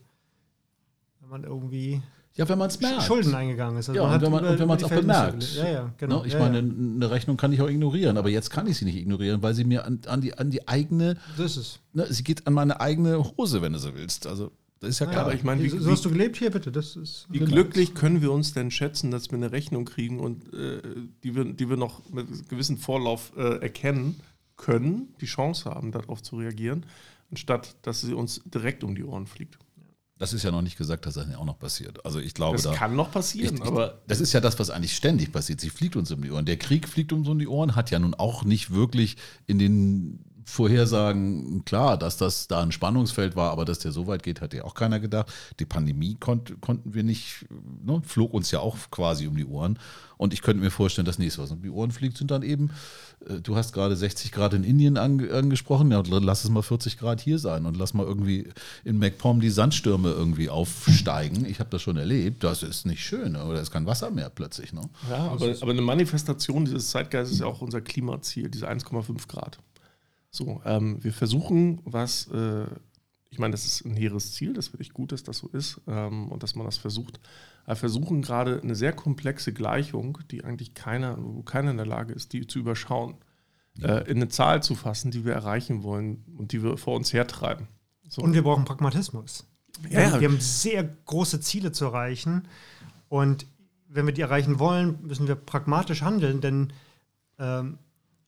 wenn man irgendwie ja, wenn man es merkt. Schulden eingegangen ist. Also ja, und wenn man es auch bemerkt. Ja, ja, genau. Ne? Ich ja, meine, eine Rechnung kann ich auch ignorieren, aber jetzt kann ich sie nicht ignorieren, weil sie mir an, an, die, an die eigene. Das ist. Ne, sie geht an meine eigene Hose, wenn du so willst. Also. Das ist ja klar. aber ich meine, wie, so hast du gelebt hier, bitte. Das ist wie genau. glücklich können wir uns denn schätzen, dass wir eine Rechnung kriegen und äh, die, wir, die wir noch mit gewissem Vorlauf äh, erkennen können, die Chance haben, darauf zu reagieren, anstatt dass sie uns direkt um die Ohren fliegt. Das ist ja noch nicht gesagt, dass das auch noch passiert. Also ich glaube, das da, kann noch passieren, ich, aber das ist ja das, was eigentlich ständig passiert. Sie fliegt uns um die Ohren. Der Krieg fliegt uns um die Ohren, hat ja nun auch nicht wirklich in den Vorhersagen klar, dass das da ein Spannungsfeld war, aber dass der so weit geht, hat ja auch keiner gedacht. Die Pandemie konnt, konnten wir nicht, ne, flog uns ja auch quasi um die Ohren. Und ich könnte mir vorstellen, das nächste, was um die Ohren fliegt, sind dann eben, äh, du hast gerade 60 Grad in Indien ange, angesprochen, ja, lass es mal 40 Grad hier sein und lass mal irgendwie in MacPom die Sandstürme irgendwie aufsteigen. Ich habe das schon erlebt, das ist nicht schön, oder es ist kein Wasser mehr plötzlich. Ne? Ja, aber, aber eine Manifestation dieses Zeitgeistes ist ja auch unser Klimaziel, diese 1,5 Grad. So, ähm, wir versuchen, was, äh, ich meine, das ist ein hehres Ziel, das finde ich gut, dass das so ist ähm, und dass man das versucht. Wir versuchen gerade eine sehr komplexe Gleichung, die eigentlich keiner, wo keiner in der Lage ist, die zu überschauen, ja. äh, in eine Zahl zu fassen, die wir erreichen wollen und die wir vor uns hertreiben. So. Und wir brauchen Pragmatismus. Ja, ja. Wir haben sehr große Ziele zu erreichen und wenn wir die erreichen wollen, müssen wir pragmatisch handeln, denn ähm,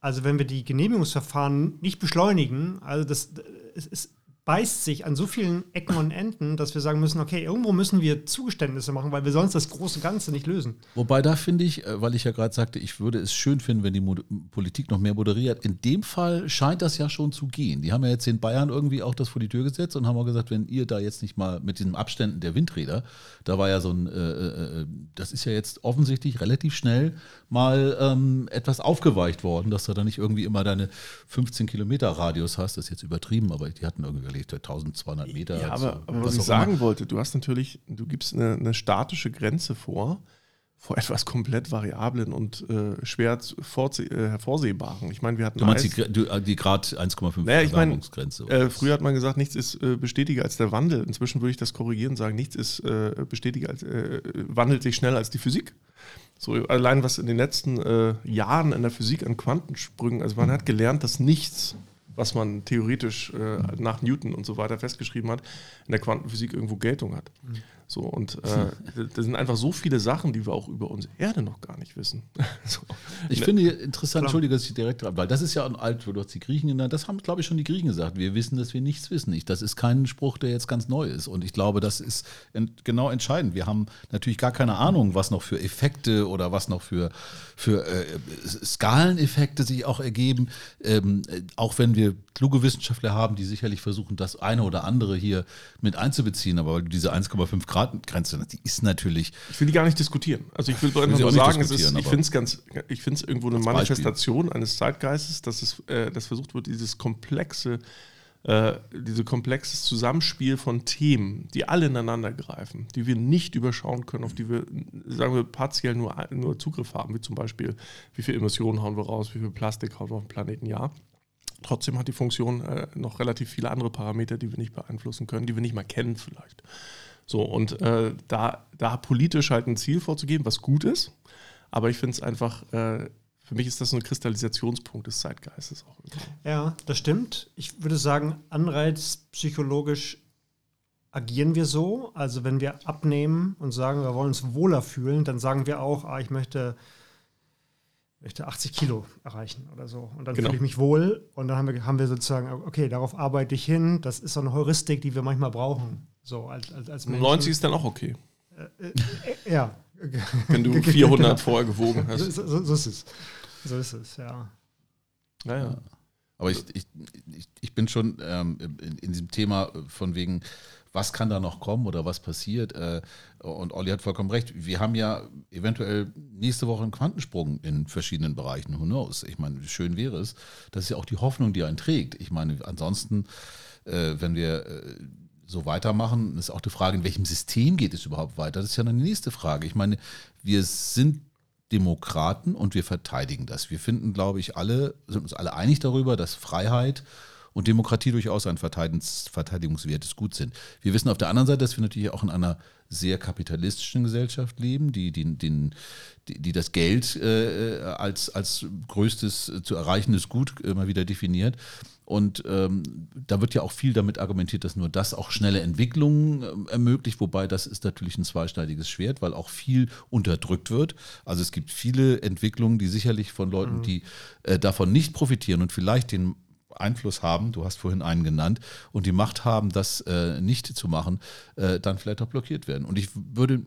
also wenn wir die Genehmigungsverfahren nicht beschleunigen, also das, es, es beißt sich an so vielen Ecken und Enden, dass wir sagen müssen, okay, irgendwo müssen wir Zugeständnisse machen, weil wir sonst das große Ganze nicht lösen. Wobei da finde ich, äh, weil ich ja gerade sagte, ich würde es schön finden, wenn die Mod Politik noch mehr moderiert. In dem Fall scheint das ja schon zu gehen. Die haben ja jetzt in Bayern irgendwie auch das vor die Tür gesetzt und haben auch gesagt, wenn ihr da jetzt nicht mal mit diesen Abständen der Windräder, da war ja so ein, äh, äh, äh das ist ja jetzt offensichtlich relativ schnell mal ähm, etwas aufgeweicht worden, dass du da nicht irgendwie immer deine 15 Kilometer Radius hast. Das ist jetzt übertrieben, aber die hatten irgendwie überlegt, 1200 Meter. Ja, aber, aber was, was ich sagen immer. wollte, du hast natürlich, du gibst eine, eine, statische Grenze vor, vor etwas komplett Variablen und äh, schwer äh, hervorsehbaren. Ich meine, wir hatten. Du meinst die, die, die Grad 1,5 naja, ich mein, äh, Früher hat man gesagt, nichts ist äh, bestetiger als der Wandel. Inzwischen würde ich das korrigieren und sagen, nichts ist äh, bestetiger als, äh, wandelt sich schneller als die Physik. So allein was in den letzten äh, Jahren in der Physik an Quantensprüngen, also man hat gelernt, dass nichts was man theoretisch äh, nach Newton und so weiter festgeschrieben hat, in der Quantenphysik irgendwo Geltung hat. Mhm. So, und äh, [laughs] das sind einfach so viele Sachen, die wir auch über unsere Erde noch gar nicht wissen. [laughs] so. Ich ne? finde interessant, Entschuldige, dass ich direkt dran, weil das ist ja ein alt, du hast die Griechen genannt, das haben, glaube ich, schon die Griechen gesagt. Wir wissen, dass wir nichts wissen. Ich, das ist kein Spruch, der jetzt ganz neu ist. Und ich glaube, das ist genau entscheidend. Wir haben natürlich gar keine Ahnung, was noch für Effekte oder was noch für, für äh, Skaleneffekte sich auch ergeben. Ähm, auch wenn wir kluge Wissenschaftler haben, die sicherlich versuchen, das eine oder andere hier mit einzubeziehen. Aber diese 1,5 Grad Grad-Grenze, die ist natürlich. Ich will die gar nicht diskutieren. Also ich will einfach nur sagen, ist, ich finde es ganz, ich finde es irgendwo eine Manifestation Beispiel. eines Zeitgeistes, dass es, äh, dass versucht wird, dieses komplexe, äh, diese komplexes Zusammenspiel von Themen, die alle ineinander greifen, die wir nicht überschauen können, auf die wir, sagen wir, partiell nur, nur Zugriff haben, wie zum Beispiel, wie viel Emissionen hauen wir raus, wie viel Plastik hauen wir auf dem Planeten, ja. Trotzdem hat die Funktion äh, noch relativ viele andere Parameter, die wir nicht beeinflussen können, die wir nicht mal kennen vielleicht. So, und äh, da, da politisch halt ein Ziel vorzugeben, was gut ist, Aber ich finde es einfach, äh, für mich ist das so ein Kristallisationspunkt des Zeitgeistes auch. Ja, das stimmt. Ich würde sagen, anreizpsychologisch agieren wir so. Also wenn wir abnehmen und sagen, wir wollen uns wohler fühlen, dann sagen wir auch, ah, ich möchte, möchte 80 Kilo erreichen oder so. Und dann genau. fühle ich mich wohl und dann haben wir, haben wir sozusagen, okay, darauf arbeite ich hin. Das ist so eine Heuristik, die wir manchmal brauchen. So als, als, als 90 ist dann auch okay. Äh, äh, äh, ja. Wenn du [laughs] 400 genau. vorher gewogen hast. So, so, so, ist es. So ist es, ja. Naja. Aber ich, ich, ich, bin schon ähm, in, in, diesem Thema von wegen, was kann da noch kommen oder was passiert. Äh, und Olli hat vollkommen recht. Wir haben ja eventuell nächste Woche einen Quantensprung in verschiedenen Bereichen. Who knows? Ich meine, schön wäre es. Das ist ja auch die Hoffnung, die einen trägt. Ich meine, ansonsten, äh, wenn wir äh, so weitermachen, ist auch die Frage, in welchem System geht es überhaupt weiter? Das ist ja eine nächste Frage. Ich meine, wir sind Demokraten und wir verteidigen das. Wir finden, glaube ich, alle, sind uns alle einig darüber, dass Freiheit und Demokratie durchaus ein verteidigungswertes Gut sind. Wir wissen auf der anderen Seite, dass wir natürlich auch in einer sehr kapitalistischen Gesellschaft leben, die, die, die, die das Geld äh, als, als größtes zu erreichendes Gut immer wieder definiert. Und ähm, da wird ja auch viel damit argumentiert, dass nur das auch schnelle Entwicklungen äh, ermöglicht, wobei das ist natürlich ein zweischneidiges Schwert, weil auch viel unterdrückt wird. Also es gibt viele Entwicklungen, die sicherlich von Leuten, mhm. die äh, davon nicht profitieren und vielleicht den Einfluss haben, du hast vorhin einen genannt, und die Macht haben, das äh, nicht zu machen, äh, dann vielleicht auch blockiert werden. Und ich würde,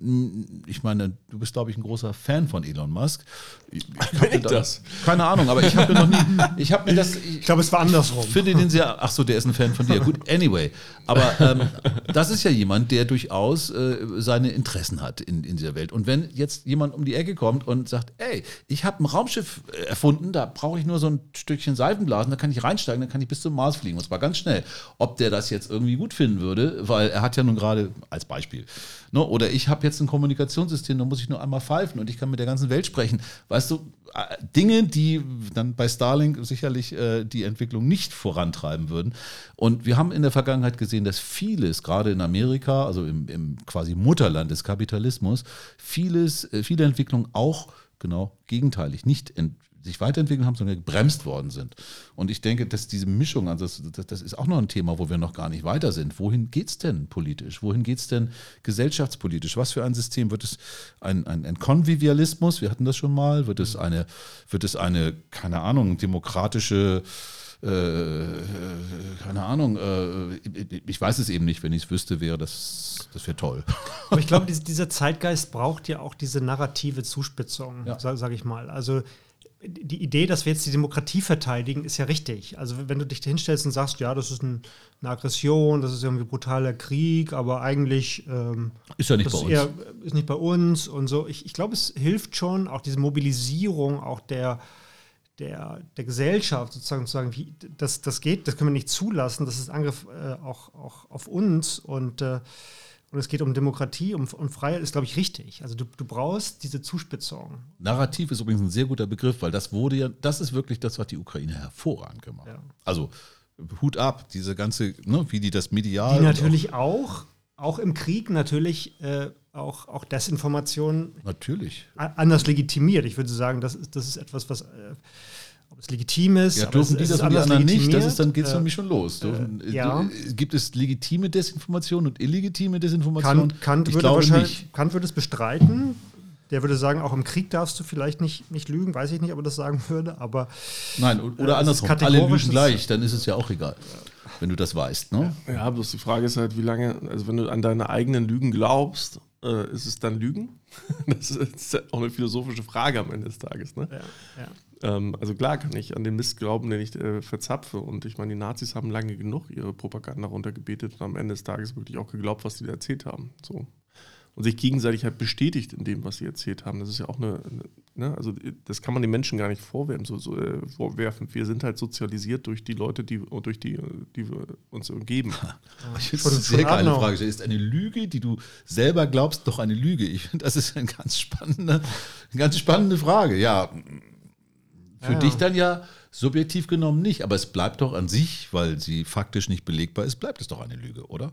ich meine, du bist, glaube ich, ein großer Fan von Elon Musk. Ich, ich, ich das? Keine Ahnung, aber ich habe mir noch nie, ich habe mir das. Ich, ich glaube, es war andersrum. Finde den sehr, ach so, der ist ein Fan von dir. Gut, anyway. Aber ähm, das ist ja jemand, der durchaus äh, seine Interessen hat in, in dieser Welt. Und wenn jetzt jemand um die Ecke kommt und sagt, ey, ich habe ein Raumschiff erfunden, da brauche ich nur so ein Stückchen Seifenblasen, da kann ich reinsteigen, dann kann ich bis zum Mars fliegen. Und zwar ganz schnell. Ob der das jetzt irgendwie gut finden würde, weil er hat ja nun gerade, als Beispiel, ne, oder ich habe jetzt ein Kommunikationssystem, da muss ich nur einmal pfeifen und ich kann mit der ganzen Welt sprechen. Weißt du, äh, Dinge, die dann bei Starlink sicherlich äh, die Entwicklung nicht vorantreiben würden. Und wir haben in der Vergangenheit gesehen, dass vieles, gerade in Amerika, also im, im quasi Mutterland des Kapitalismus, vieles, äh, viele Entwicklungen auch genau gegenteilig nicht ent sich weiterentwickeln haben, sondern gebremst worden sind. Und ich denke, dass diese Mischung, also das, das, das ist auch noch ein Thema, wo wir noch gar nicht weiter sind. Wohin geht es denn politisch? Wohin geht es denn gesellschaftspolitisch? Was für ein System? Wird es ein, ein, ein Konvivialismus? Wir hatten das schon mal. Wird es eine, wird es eine keine Ahnung, demokratische äh, keine Ahnung, äh, ich weiß es eben nicht, wenn ich es wüsste, wäre das, das wäre toll. Aber ich glaube, dieser Zeitgeist braucht ja auch diese narrative Zuspitzung, ja. sage sag ich mal. Also die Idee, dass wir jetzt die Demokratie verteidigen, ist ja richtig. Also wenn du dich hinstellst und sagst, ja, das ist ein, eine Aggression, das ist irgendwie brutaler Krieg, aber eigentlich ähm, ist ja nicht bei uns. Eher, ist nicht bei uns und so. Ich, ich glaube, es hilft schon, auch diese Mobilisierung auch der, der, der Gesellschaft sozusagen zu sagen, wie, das, das geht, das können wir nicht zulassen, das ist Angriff äh, auch, auch auf uns und äh, und es geht um Demokratie um, um Freiheit, ist, glaube ich, richtig. Also du, du brauchst diese Zuspitzung. Narrativ ist übrigens ein sehr guter Begriff, weil das wurde ja, das ist wirklich das, was die Ukraine hervorragend gemacht hat. Ja. Also Hut ab, diese ganze, ne, wie die das medial. Die natürlich auch, auch im Krieg natürlich äh, auch, auch Desinformation natürlich. anders legitimiert. Ich würde sagen, das ist, das ist etwas, was. Äh, ob es legitim ist. Ja, dürfen die das und die anderen nicht, das ist, dann geht es äh, nämlich schon los. Dürfen, äh, ja. Gibt es legitime Desinformation und illegitime Desinformation? Kant, Kant ich würde glaube nicht. Kant würde es bestreiten. Der würde sagen, auch im Krieg darfst du vielleicht nicht, nicht lügen, weiß ich nicht, ob er das sagen würde, aber. Nein, oder äh, andersrum, alle lügen gleich, dann ist es ja auch egal. Wenn du das weißt, ne? Ja, bloß die Frage ist halt, wie lange, also wenn du an deine eigenen Lügen glaubst, äh, ist es dann Lügen? [laughs] Das ist auch eine philosophische Frage am Ende des Tages, ne? Ja, ja. Ähm, also klar kann ich an den Mist glauben, den ich äh, verzapfe. Und ich meine, die Nazis haben lange genug ihre Propaganda runtergebetet und am Ende des Tages wirklich auch geglaubt, was sie da erzählt haben. So. Und sich gegenseitig halt bestätigt in dem, was sie erzählt haben. Das ist ja auch eine, eine ne? also das kann man den Menschen gar nicht vorwerfen, so, so äh, vorwerfen. Wir sind halt sozialisiert durch die Leute, die, durch die, die wir uns umgeben. Ich finde das eine sehr geile Frage. Ist eine Lüge, die du selber glaubst, doch eine Lüge? Ich finde, das ist eine ganz spannende, eine ganz spannende Frage. Ja, für ja. dich dann ja subjektiv genommen nicht, aber es bleibt doch an sich, weil sie faktisch nicht belegbar ist, bleibt es doch eine Lüge, oder?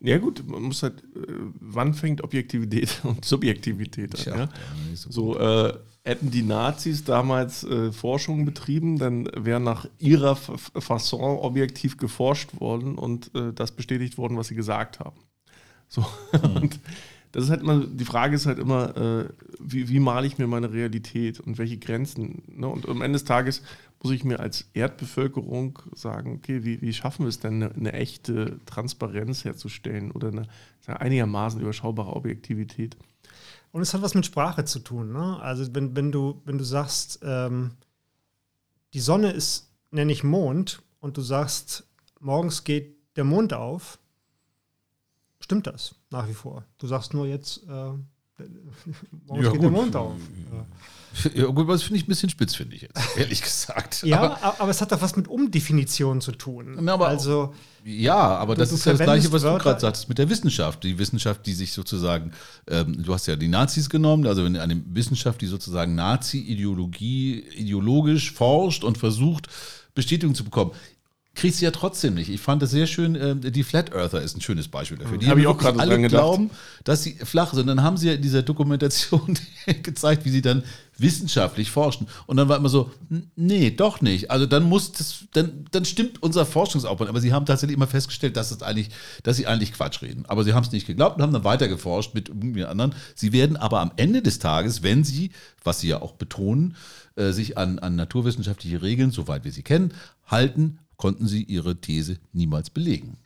Ja gut, man muss halt, äh, wann fängt Objektivität [laughs] und Subjektivität an? Ja, ja? So, so äh, hätten die Nazis damals äh, Forschung betrieben, dann wäre nach ihrer Fasson objektiv geforscht worden und äh, das bestätigt worden, was sie gesagt haben. So. Mhm. [laughs] Und das ist halt immer, die Frage ist halt immer, äh, wie, wie male ich mir meine Realität und welche Grenzen? Ne? Und am Ende des Tages muss ich mir als Erdbevölkerung sagen, okay, wie, wie schaffen wir es denn, eine, eine echte Transparenz herzustellen oder eine, eine einigermaßen überschaubare Objektivität? Und es hat was mit Sprache zu tun. Ne? Also wenn, wenn, du, wenn du sagst, ähm, die Sonne ist, nenne ich Mond, und du sagst, morgens geht der Mond auf, stimmt das nach wie vor. Du sagst nur jetzt, äh, [laughs] ja, geht gut. der Mond auf. Ja, gut, was finde ich ein bisschen spitz, finde ich jetzt, [laughs] ehrlich gesagt. ja, aber, aber, es hat doch was mit Umdefinition zu tun. Na, aber also, ja, aber das ist ja das Gleiche, was Wörter. du gerade sagst, mit der Wissenschaft. Die Wissenschaft, die sich sozusagen, ähm, du hast ja die Nazis genommen, also wenn eine Wissenschaft, die sozusagen Nazi-Ideologie, ideologisch forscht und versucht, Bestätigung zu bekommen kriegst du ja trotzdem nicht. Ich fand das sehr schön, äh, die Flat Earther ist ein schönes Beispiel dafür. Die habe ich auch gerade alle glauben, dass sie flach sind. Dann haben sie ja in dieser Dokumentation [laughs] gezeigt, wie sie dann wissenschaftlich forschen. Und dann war immer so, nee, doch nicht. Also dann muss das, dann, dann stimmt unser Forschungsaufwand. Aber sie haben tatsächlich immer festgestellt, dass, es eigentlich, dass sie eigentlich Quatsch reden. Aber sie haben es nicht geglaubt und haben dann weiter geforscht mit anderen. Sie werden aber am Ende des Tages, wenn sie, was sie ja auch betonen, äh, sich an, an naturwissenschaftliche Regeln, soweit wir sie kennen, halten, konnten sie ihre These niemals belegen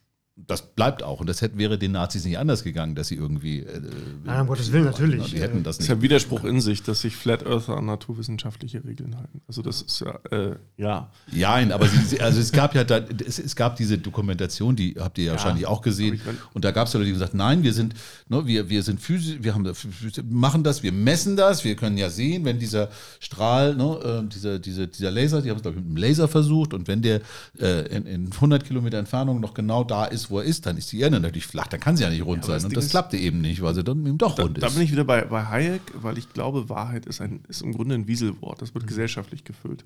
das bleibt auch. Und das hätte, wäre den Nazis nicht anders gegangen, dass sie irgendwie. Äh, Nein, um Gottes Willen, natürlich. Die hätten das, das ist ja ein Widerspruch in sich, dass sich Flat Earther an naturwissenschaftliche Regeln halten. Also, das ist ja. Äh, ja. Ja, aber sie, also es gab ja da, es, es, gab diese Dokumentation, die habt ihr ja, ja wahrscheinlich auch gesehen. Und da gab es Leute, die gesagt nein, wir sind, ne, wir, wir sind physisch, wir haben, machen das, wir messen das, wir können ja sehen, wenn dieser Strahl, ne, äh, dieser, dieser, dieser Laser, die haben es, glaube ich, mit einem Laser versucht, und wenn der äh, in, in 100 Kilometer Entfernung noch genau da ist, wo er ist, dann ist die Erde natürlich flach. Dann kann sie ja nicht rund ja, sein. Und das klappte eben nicht, weil sie dann eben doch da, rund ist. Da bin ich wieder bei, bei Hayek, weil ich glaube, Wahrheit ist, ein, ist im Grunde ein Wieselwort. Das wird mhm. gesellschaftlich gefüllt.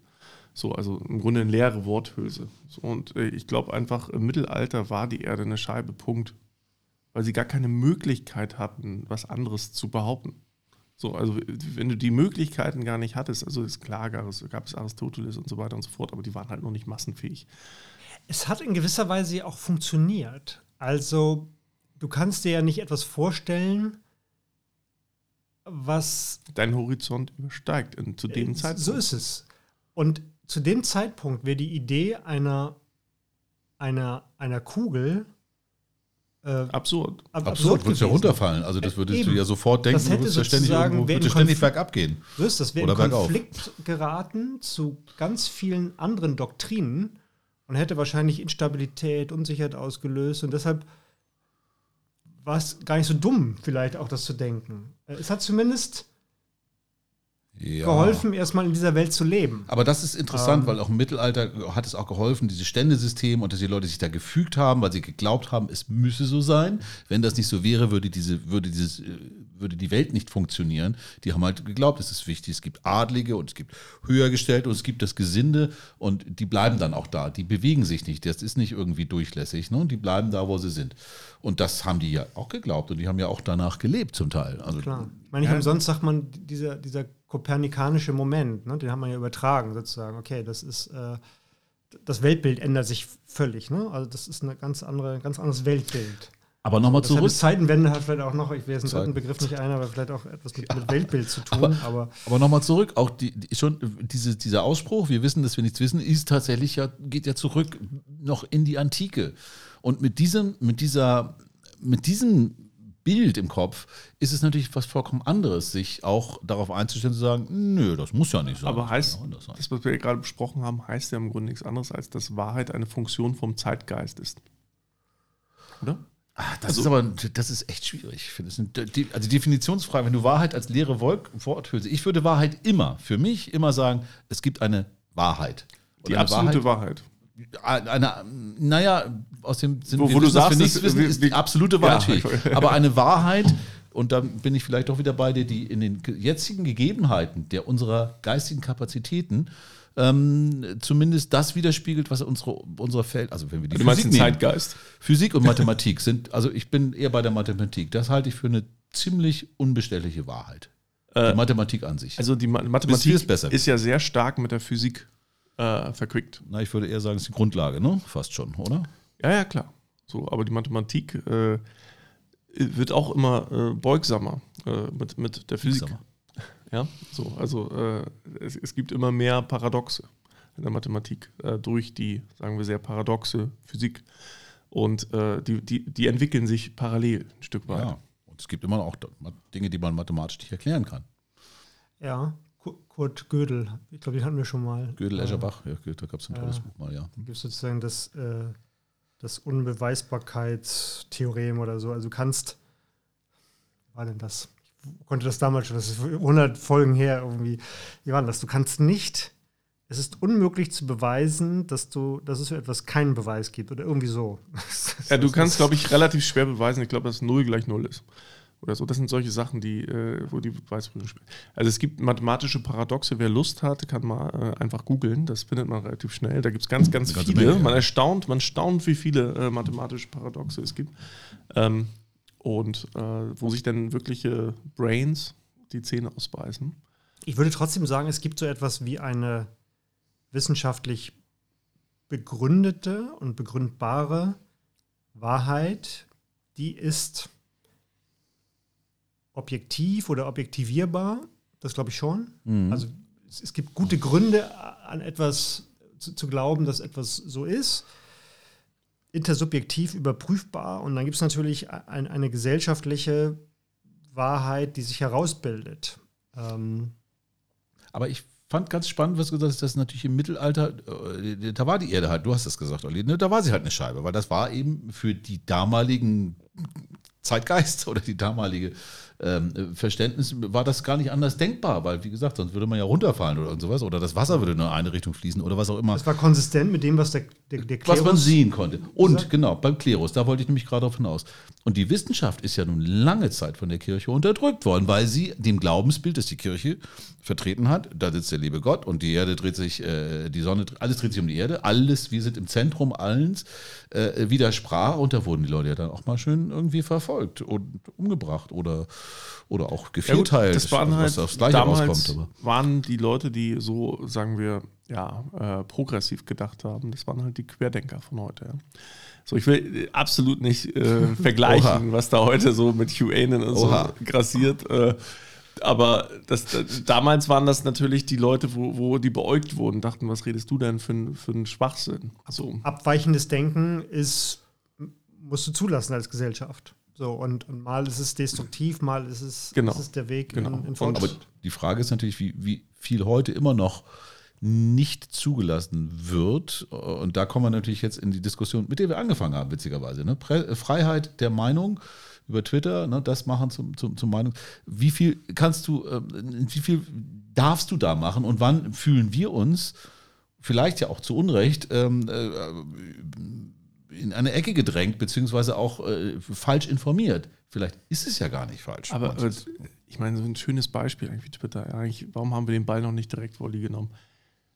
So, also im Grunde eine leere Worthülse. So, und äh, ich glaube einfach, im Mittelalter war die Erde eine Scheibe, Punkt. Weil sie gar keine Möglichkeit hatten, was anderes zu behaupten. So, also wenn du die Möglichkeiten gar nicht hattest, also ist klar, gab es Aristoteles und so weiter und so fort, aber die waren halt noch nicht massenfähig. Es hat in gewisser Weise auch funktioniert. Also, du kannst dir ja nicht etwas vorstellen, was. Dein Horizont übersteigt in, zu dem äh, Zeitpunkt. So ist es. Und zu dem Zeitpunkt wäre die Idee einer, einer, einer Kugel. Äh, absurd. Ab, absurd. Würde ja runterfallen. Also, das würdest Eben. du ja sofort denken, das hätte du ja ständig, irgendwo, würde ständig bergab gehen. Wirst, das wäre in Konflikt geraten zu ganz vielen anderen Doktrinen und hätte wahrscheinlich Instabilität, Unsicherheit ausgelöst. Und deshalb war es gar nicht so dumm, vielleicht auch das zu denken. Es hat zumindest ja. geholfen, erstmal in dieser Welt zu leben. Aber das ist interessant, ähm, weil auch im Mittelalter hat es auch geholfen, dieses Ständesystem und dass die Leute sich da gefügt haben, weil sie geglaubt haben, es müsse so sein. Wenn das nicht so wäre, würde, diese, würde, dieses, äh, würde die Welt nicht funktionieren. Die haben halt geglaubt, es ist wichtig. Es gibt Adlige und es gibt Höhergestellte und es gibt das Gesinde und die bleiben dann auch da. Die bewegen sich nicht. Das ist nicht irgendwie durchlässig. Ne? Die bleiben da, wo sie sind. Und das haben die ja auch geglaubt und die haben ja auch danach gelebt zum Teil. Also, Klar. Ich meine, nicht ja. umsonst sagt man, dieser, dieser kopernikanische Moment, ne, den haben wir ja übertragen sozusagen. Okay, das ist, äh, das Weltbild ändert sich völlig. Ne? Also das ist ein ganz, andere, ganz anderes Weltbild. Aber nochmal zurück. Das Zeitenwende hat vielleicht auch noch, ich weiß den dritten Begriff nicht ein, aber vielleicht auch etwas mit, ja. mit Weltbild zu tun. Aber, aber, aber nochmal zurück, auch die, die, schon diese, dieser Ausspruch, wir wissen, dass wir nichts wissen, ist tatsächlich ja, geht ja zurück noch in die Antike. Und mit diesem, mit dieser, mit diesem Bild im Kopf ist es natürlich was vollkommen anderes, sich auch darauf einzustellen, zu sagen, nö, das muss ja nicht sein. Aber heißt, das, was wir gerade besprochen haben, heißt ja im Grunde nichts anderes, als dass Wahrheit eine Funktion vom Zeitgeist ist. Oder? Ach, das also, ist aber, das ist echt schwierig. Ich finde, die, also Definitionsfrage, wenn du Wahrheit als leere Worthülse, ich würde Wahrheit immer, für mich immer sagen, es gibt eine Wahrheit. Oder die absolute Wahrheit. Wahrheit. Eine, naja, aus dem Sinn, wo, wo du sagst, nichts wissen, ist die absolute Wahrheit. Ja. [laughs] Aber eine Wahrheit, und da bin ich vielleicht doch wieder bei dir, die in den jetzigen Gegebenheiten der unserer geistigen Kapazitäten ähm, zumindest das widerspiegelt, was unsere, unser Feld, also wenn wir die du Physik nehmen, Zeitgeist. Physik und Mathematik sind, also ich bin eher bei der Mathematik. Das halte ich für eine ziemlich unbestellliche Wahrheit. Äh, die Mathematik an sich. Also die Ma Mathematik ist, ist, ja sehr stark mit der Physik äh, verquickt. Na, ich würde eher sagen, es ist die Grundlage, ne? Fast schon, oder? Ja, ja, klar. So, aber die Mathematik äh, wird auch immer äh, beugsamer äh, mit, mit der Physik. Beugsamer. Ja, so, also äh, es, es, gibt immer mehr Paradoxe in der Mathematik äh, durch die, sagen wir, sehr paradoxe Physik. Und äh, die, die, die entwickeln sich parallel ein Stück weit. Ja, und es gibt immer auch Dinge, die man mathematisch nicht erklären kann. Ja, Kurt Gödel, ich glaube, den hatten wir schon mal. Gödel, Escherbach, ja, da gab es ein tolles Buch mal, ja. Da gibt es sozusagen das, äh, das Unbeweisbarkeitstheorem oder so. Also du kannst, war denn das? Konnte das damals schon, das ist 100 Folgen her irgendwie. Wie war das? Du kannst nicht, es ist unmöglich zu beweisen, dass du, dass es für etwas keinen Beweis gibt oder irgendwie so. [laughs] ja, du kannst, glaube ich, relativ schwer beweisen. Ich glaube, dass 0 gleich 0 ist. Oder so. Das sind solche Sachen, die, äh, wo die Beweisprüfung spielt. Also es gibt mathematische Paradoxe. Wer Lust hat, kann mal äh, einfach googeln. Das findet man relativ schnell. Da gibt es ganz, ganz viele. Man erstaunt, man staunt, wie viele äh, mathematische Paradoxe es gibt. Ähm, und äh, wo sich dann wirkliche Brains die Zähne ausbeißen. Ich würde trotzdem sagen, es gibt so etwas wie eine wissenschaftlich begründete und begründbare Wahrheit, die ist objektiv oder objektivierbar. Das glaube ich schon. Mhm. Also es, es, gibt gute Gründe, an etwas zu, zu glauben, dass etwas so ist intersubjektiv überprüfbar. Und dann gibt es natürlich ein, eine gesellschaftliche Wahrheit, die sich herausbildet. Ähm Aber ich fand ganz spannend, was du gesagt hast, dass natürlich im Mittelalter, äh, da war die Erde halt, du hast das gesagt, Olli, ne, da war sie halt eine Scheibe, weil das war eben für die damaligen Zeitgeist [laughs] oder die damalige ähm, Verständnis war das gar nicht anders denkbar, weil, wie gesagt, sonst würde man ja runterfallen oder sowas oder das Wasser würde nur in eine Richtung fließen oder was auch immer. Das war konsistent mit dem, was der, der, der Klerus Was man sehen konnte. Und gesagt? genau, beim Klerus, da wollte ich nämlich gerade darauf hinaus. Und die Wissenschaft ist ja nun lange Zeit von der Kirche unterdrückt worden, weil sie dem Glaubensbild, das die Kirche vertreten hat, da sitzt der liebe Gott und die Erde dreht sich, äh, die Sonne, alles dreht sich um die Erde, alles, wir sind im Zentrum allens, äh, widersprach und da wurden die Leute ja dann auch mal schön irgendwie verfolgt und umgebracht oder oder auch gevierteilt, ja das waren also, halt, aufs damals rauskommt. Aber. waren die Leute, die so, sagen wir, ja, äh, progressiv gedacht haben, das waren halt die Querdenker von heute. Ja. So, ich will absolut nicht äh, [laughs] vergleichen, was da heute so mit QAnon und Oha. so grassiert. Äh, aber das, das, damals waren das natürlich die Leute, wo, wo die beäugt wurden, dachten, was redest du denn für, für einen Schwachsinn? So. Abweichendes Denken ist, musst du zulassen als Gesellschaft. So, und, und mal ist es destruktiv, mal ist es, genau. ist es der Weg genau. in, in Aber die Frage ist natürlich, wie, wie viel heute immer noch nicht zugelassen wird. Und da kommen wir natürlich jetzt in die Diskussion, mit der wir angefangen haben, witzigerweise. Ne? Freiheit der Meinung über Twitter, ne? das machen zum, zum, zum Meinung. Wie viel kannst du, äh, wie viel darfst du da machen und wann fühlen wir uns, vielleicht ja auch zu Unrecht, ähm, äh, in eine Ecke gedrängt, beziehungsweise auch äh, falsch informiert. Vielleicht ist es ja gar nicht falsch. Aber, aber ich meine, so ein schönes Beispiel eigentlich Twitter. Eigentlich, warum haben wir den Ball noch nicht direkt Volley genommen?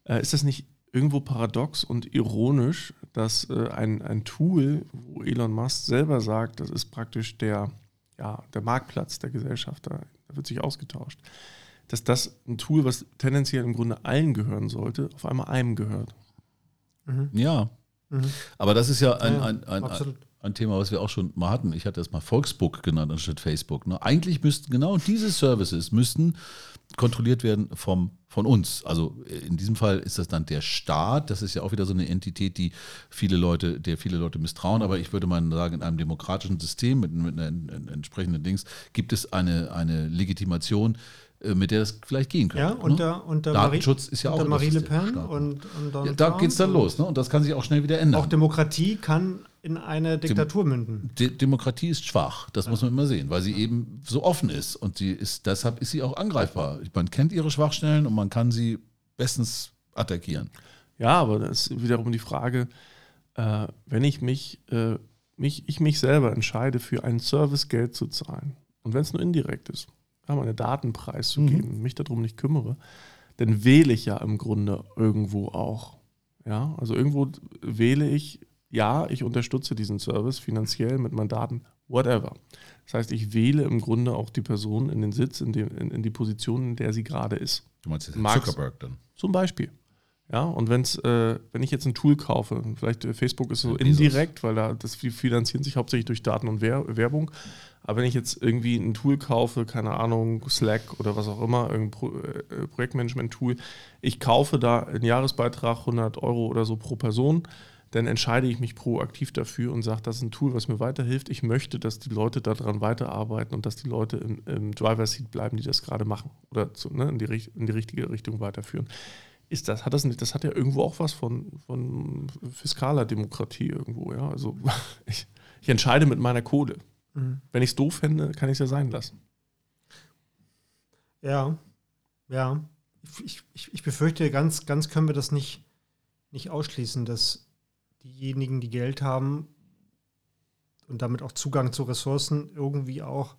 Äh, ist das nicht irgendwo paradox und ironisch, dass äh, ein, ein Tool, wo Elon Musk selber sagt, das ist praktisch der, ja, der Marktplatz der Gesellschaft, da, da wird sich ausgetauscht, dass das ein Tool, was tendenziell im Grunde allen gehören sollte, auf einmal einem gehört. Mhm. Ja, Mhm. Aber das ist ja ein, ja, ein, ein, ein, ein, Thema, was wir auch schon mal hatten. Ich hatte das mal Volksbook genannt anstatt Facebook. Ne? Eigentlich müssten genau diese Services müssten kontrolliert werden vom, von uns. Also in diesem Fall ist das dann der Staat. Das ist ja auch wieder so eine Entität, die viele Leute, der viele Leute misstrauen. Aber ich würde mal sagen, in einem demokratischen System mit, mit einer entsprechenden Dings gibt es eine, eine Legitimation äh, mit der das vielleicht gehen könnte. Ja, unter, ne? unter Datenschutz ist ja auch Marie Le Pen und, und ja, Da geht es dann los, ne? Und das kann sich auch schnell wieder ändern. Auch Demokratie kann in eine Diktatur Dem münden. De Demokratie ist schwach, das ja. muss man immer sehen, weil sie eben so offen ist und sie ist, deshalb ist sie auch angreifbar. Man kennt ihre Schwachstellen und man kann sie bestens attackieren. Ja, aber das ist wiederum die Frage, äh, wenn ich mich, äh, mich, ich mich selber entscheide, für einen Service Geld zu zahlen, und wenn es nur indirekt ist, ja, meine Daten preiszugeben, mhm. mich darum nicht kümmere, dann wähle ich ja im Grunde irgendwo auch. Ja, also irgendwo wähle ich, ja, ich unterstütze diesen Service finanziell mit meinen Daten, whatever. Das heißt, ich wähle im Grunde auch die Person in den Sitz, in, dem, in, in die Position, in der sie gerade ist. Du meinst jetzt Marx, Zuckerberg dann? Zum Beispiel. Ja, und wenn's, äh, wenn ich jetzt ein Tool kaufe, vielleicht äh, Facebook ist so indirekt, weil da das finanzieren sich hauptsächlich durch Daten und Wer Werbung. Aber wenn ich jetzt irgendwie ein Tool kaufe, keine Ahnung, Slack oder was auch immer, irgendein Pro äh, Projektmanagement-Tool, ich kaufe da einen Jahresbeitrag 100 Euro oder so pro Person, dann entscheide ich mich proaktiv dafür und sage, das ist ein Tool, was mir weiterhilft. Ich möchte, dass die Leute daran weiterarbeiten und dass die Leute im, im Driver-Seat bleiben, die das gerade machen oder zu, ne, in, die, in die richtige Richtung weiterführen ist das, hat das nicht, das hat ja irgendwo auch was von, von fiskaler Demokratie irgendwo, ja. Also [laughs] ich, ich entscheide mit meiner Kohle. Mhm. Wenn ich es doof fände, kann ich es ja sein lassen. Ja, ja. Ich, ich, ich befürchte, ganz, ganz können wir das nicht, nicht ausschließen, dass diejenigen, die Geld haben und damit auch Zugang zu Ressourcen, irgendwie auch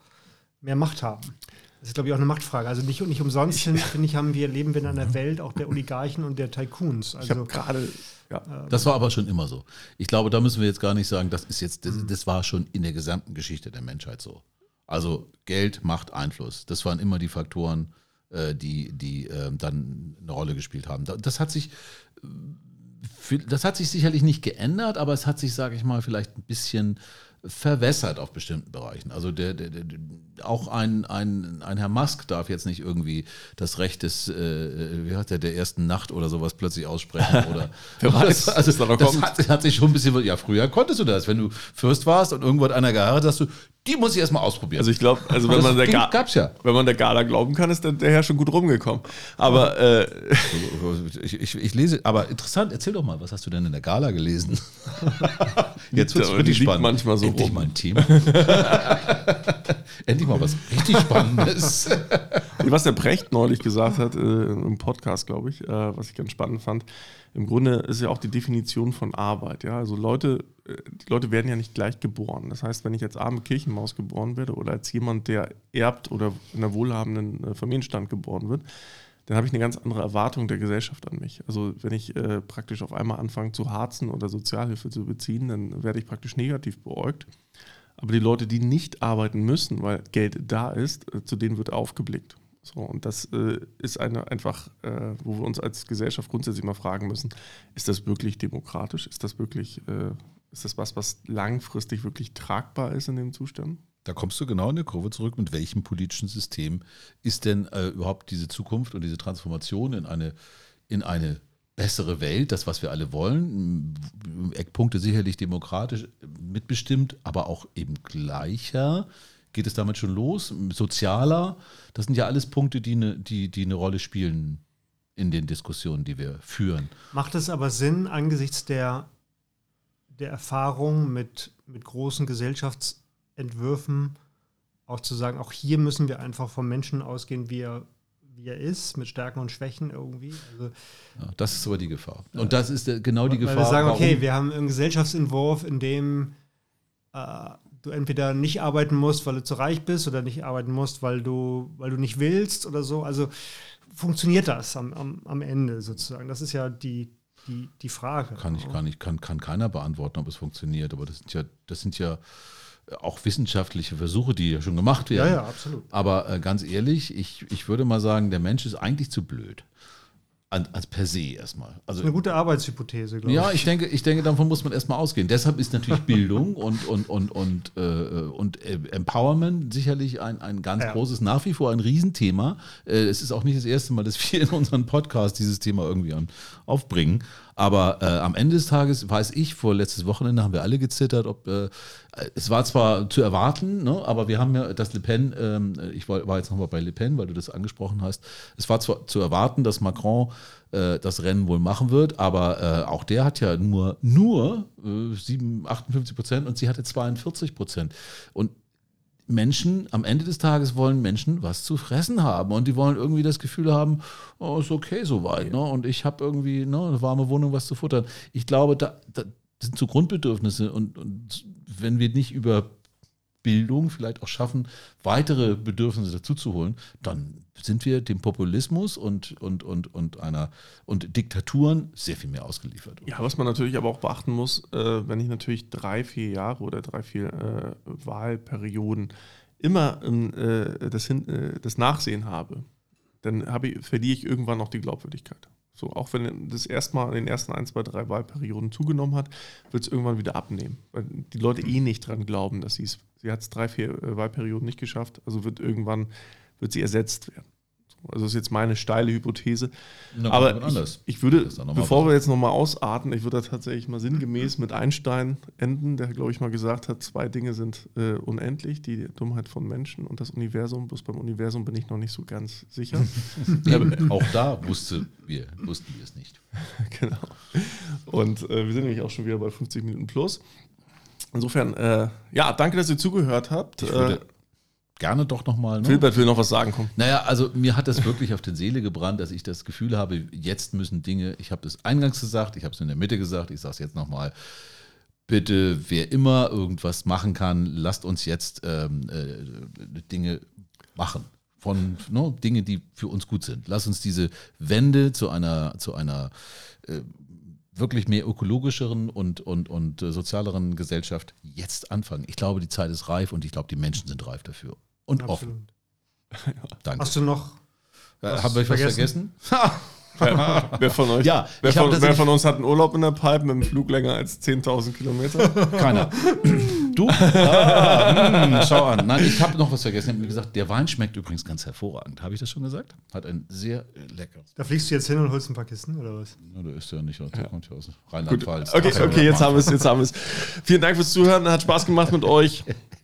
mehr Macht haben. Das ist, glaube ich, auch eine Machtfrage. Also nicht, nicht umsonst, finde ich, haben wir, leben wir in einer Welt auch der Oligarchen und der Tycoons. Also gerade. Ja. Ähm, das war aber schon immer so. Ich glaube, da müssen wir jetzt gar nicht sagen, das ist jetzt, das, das war schon in der gesamten Geschichte der Menschheit so. Also Geld, Macht, Einfluss. Das waren immer die Faktoren, äh, die, die äh, dann eine Rolle gespielt haben. Das hat sich das hat sich sicherlich nicht geändert, aber es hat sich, sage ich mal, vielleicht ein bisschen verwässert auf bestimmten Bereichen. Also der, der, der, auch ein, ein, ein Herr Musk darf jetzt nicht irgendwie das Recht des, äh, wie hat der, der ersten Nacht oder sowas plötzlich aussprechen. [laughs] Oder, Wer [laughs] weiß, also, das, das hat, hat, sich schon ein bisschen, ja, früher konntest du das. Wenn du Fürst warst und irgendwo hat einer geheiratet, hast du, die muss ich erstmal ausprobieren. Also ich glaube, also wenn man, der ja. wenn man der Gala glauben kann, ist der, der Herr schon gut rumgekommen. Aber äh, [laughs] ich, ich, ich, lese, aber interessant, erzähl doch mal, was hast du denn in der Gala gelesen? [laughs] Jetzt wird es wirklich spannend. manchmal so Endlich rum. mal ein Thema. [laughs] Endlich mal was richtig Spannendes. was der Brecht neulich gesagt hat, äh, im Podcast, glaube ich, äh, was ich ganz spannend fand, im Grunde ist ja auch die Definition von Arbeit. Ja? Also Leute, die Leute werden ja nicht gleich geboren. Das heißt, wenn ich als arme Kirchenmaus geboren werde oder als jemand, der erbt oder in einer wohlhabenden äh, Familienstand geboren wird, dann habe ich eine ganz andere Erwartung der Gesellschaft an mich. Also wenn ich äh, praktisch auf einmal anfange zu harzen oder Sozialhilfe zu beziehen, dann werde ich praktisch negativ beäugt. Aber die Leute, die nicht arbeiten müssen, weil Geld da ist, äh, zu denen wird aufgeblickt. So, und das äh, ist eine einfach, äh, wo wir uns als Gesellschaft grundsätzlich mal fragen müssen, ist das wirklich demokratisch? Ist das wirklich, äh, ist das was, was langfristig wirklich tragbar ist in dem Zustand? Da kommst du genau in die Kurve zurück. Mit welchem politischen System ist denn äh, überhaupt diese Zukunft und diese Transformation in eine, in eine bessere Welt, das, was wir alle wollen, Eckpunkte sicherlich demokratisch mitbestimmt, aber auch eben gleicher geht es damit schon los? Sozialer, das sind ja alles Punkte, die eine, die, die eine Rolle spielen in den Diskussionen, die wir führen. Macht es aber Sinn, angesichts der, der Erfahrung mit, mit großen Gesellschaftsentwürfen auch zu sagen, auch hier müssen wir einfach vom Menschen ausgehen, wie er, wie er ist, mit Stärken und Schwächen irgendwie. Also, ja, das ist aber die Gefahr. Und das ist genau die Gefahr. Weil wir sagen, okay, wir haben einen Gesellschaftsentwurf, in dem äh, du entweder nicht arbeiten musst, weil du zu reich bist oder nicht arbeiten musst, weil du, weil du nicht willst oder so. Also funktioniert das am, am, am Ende sozusagen? Das ist ja die, die, die Frage. Kann ich gar nicht, kann, kann keiner beantworten, ob es funktioniert, aber das sind ja, das sind ja auch wissenschaftliche Versuche, die ja schon gemacht werden. Ja, ja, absolut. Aber äh, ganz ehrlich, ich, ich würde mal sagen, der Mensch ist eigentlich zu blöd als per se erstmal. Also, eine gute Arbeitshypothese, glaube ich. Ja, ich denke, ich denke, davon muss man erstmal ausgehen. Deshalb ist natürlich Bildung [laughs] und, und, und, und, äh, und Empowerment sicherlich ein, ein ganz ja. großes, nach wie vor ein Riesenthema. Äh, es ist auch nicht das erste Mal, dass wir in unserem Podcast dieses Thema irgendwie aufbringen. Aber äh, am Ende des Tages weiß ich, vor letztes Wochenende haben wir alle gezittert, ob äh, es war zwar zu erwarten, ne, aber wir haben ja das Le Pen, ähm, ich war, war jetzt nochmal bei Le Pen, weil du das angesprochen hast. Es war zwar zu erwarten, dass Macron äh, das Rennen wohl machen wird, aber äh, auch der hat ja nur, nur äh, 7, 58 Prozent und sie hatte 42 Prozent. Und Menschen, am Ende des Tages wollen Menschen was zu fressen haben und die wollen irgendwie das Gefühl haben, oh, ist okay soweit. Ne? Und ich habe irgendwie ne, eine warme Wohnung, was zu futtern. Ich glaube, da, da sind so Grundbedürfnisse und, und wenn wir nicht über Bildung vielleicht auch schaffen, weitere Bedürfnisse dazuzuholen, dann sind wir dem Populismus und, und, und, und einer und Diktaturen sehr viel mehr ausgeliefert. Ja, was man natürlich aber auch beachten muss, äh, wenn ich natürlich drei, vier Jahre oder drei, vier äh, Wahlperioden immer äh, das, äh, das Nachsehen habe, dann verliere ich irgendwann noch die Glaubwürdigkeit. So, auch wenn das erstmal in den ersten ein, zwei, drei Wahlperioden zugenommen hat, wird es irgendwann wieder abnehmen. Weil die Leute eh nicht dran glauben, dass sie es, sie hat es drei, vier äh, Wahlperioden nicht geschafft, also wird irgendwann, wird sie ersetzt werden. Also das ist jetzt meine steile Hypothese. Na, Aber ich, ich, würde, bevor wir jetzt nochmal ausarten, ich würde da tatsächlich mal sinngemäß mit Einstein enden, der, glaube ich, mal gesagt hat, zwei Dinge sind äh, unendlich, die Dummheit von Menschen und das Universum. Bloß beim Universum bin ich noch nicht so ganz sicher. [laughs] auch da wusste wir, wussten wir es nicht. [laughs] genau. Und äh, wir sind nämlich auch schon wieder bei 50 Minuten plus. Insofern, äh, ja, danke, dass ihr zugehört habt. Ich würde, gerne doch nochmal. Ne? Filbert will noch was sagen. Komm. Naja, also mir hat das wirklich auf den Seele gebrannt, dass ich das Gefühl habe, jetzt müssen Dinge, ich habe das eingangs gesagt, ich habe es in der Mitte gesagt, ich sage es jetzt nochmal, bitte, wer immer irgendwas machen kann, lasst uns jetzt ähm, äh, Dinge machen. Von ne, Dinge, die für uns gut sind. Lass uns diese Wende zu einer, zu einer äh, wirklich mehr ökologischeren und, und, und äh, sozialeren Gesellschaft jetzt anfangen. Ich glaube, die Zeit ist reif und ich glaube, die Menschen sind reif dafür und Absolut. offen. [laughs] Danke. Hast du noch. Äh, Haben wir was vergessen? wer, [laughs] wer, von euch, ja, wer, von, wer von, uns hat einen Urlaub in der Pipe mit einem Flug länger als 10.000 Kilometer? [laughs] Keiner. Du? Ah, hm, schau an. Nein, ich habe noch was vergessen. Ich habe mir gesagt, der Wein schmeckt übrigens ganz hervorragend. Habe ich das schon gesagt? Hat ein sehr lecker. Da fliegst du jetzt hin und holst ein paar Kisten oder was? Ja, der ist ja nicht aus, ja. kommt ja aus Rheinland-Pfalz. Okay, okay, jetzt haben wir es, jetzt haben wir es. Vielen Dank fürs Zuhören. Hat Spaß gemacht mit euch.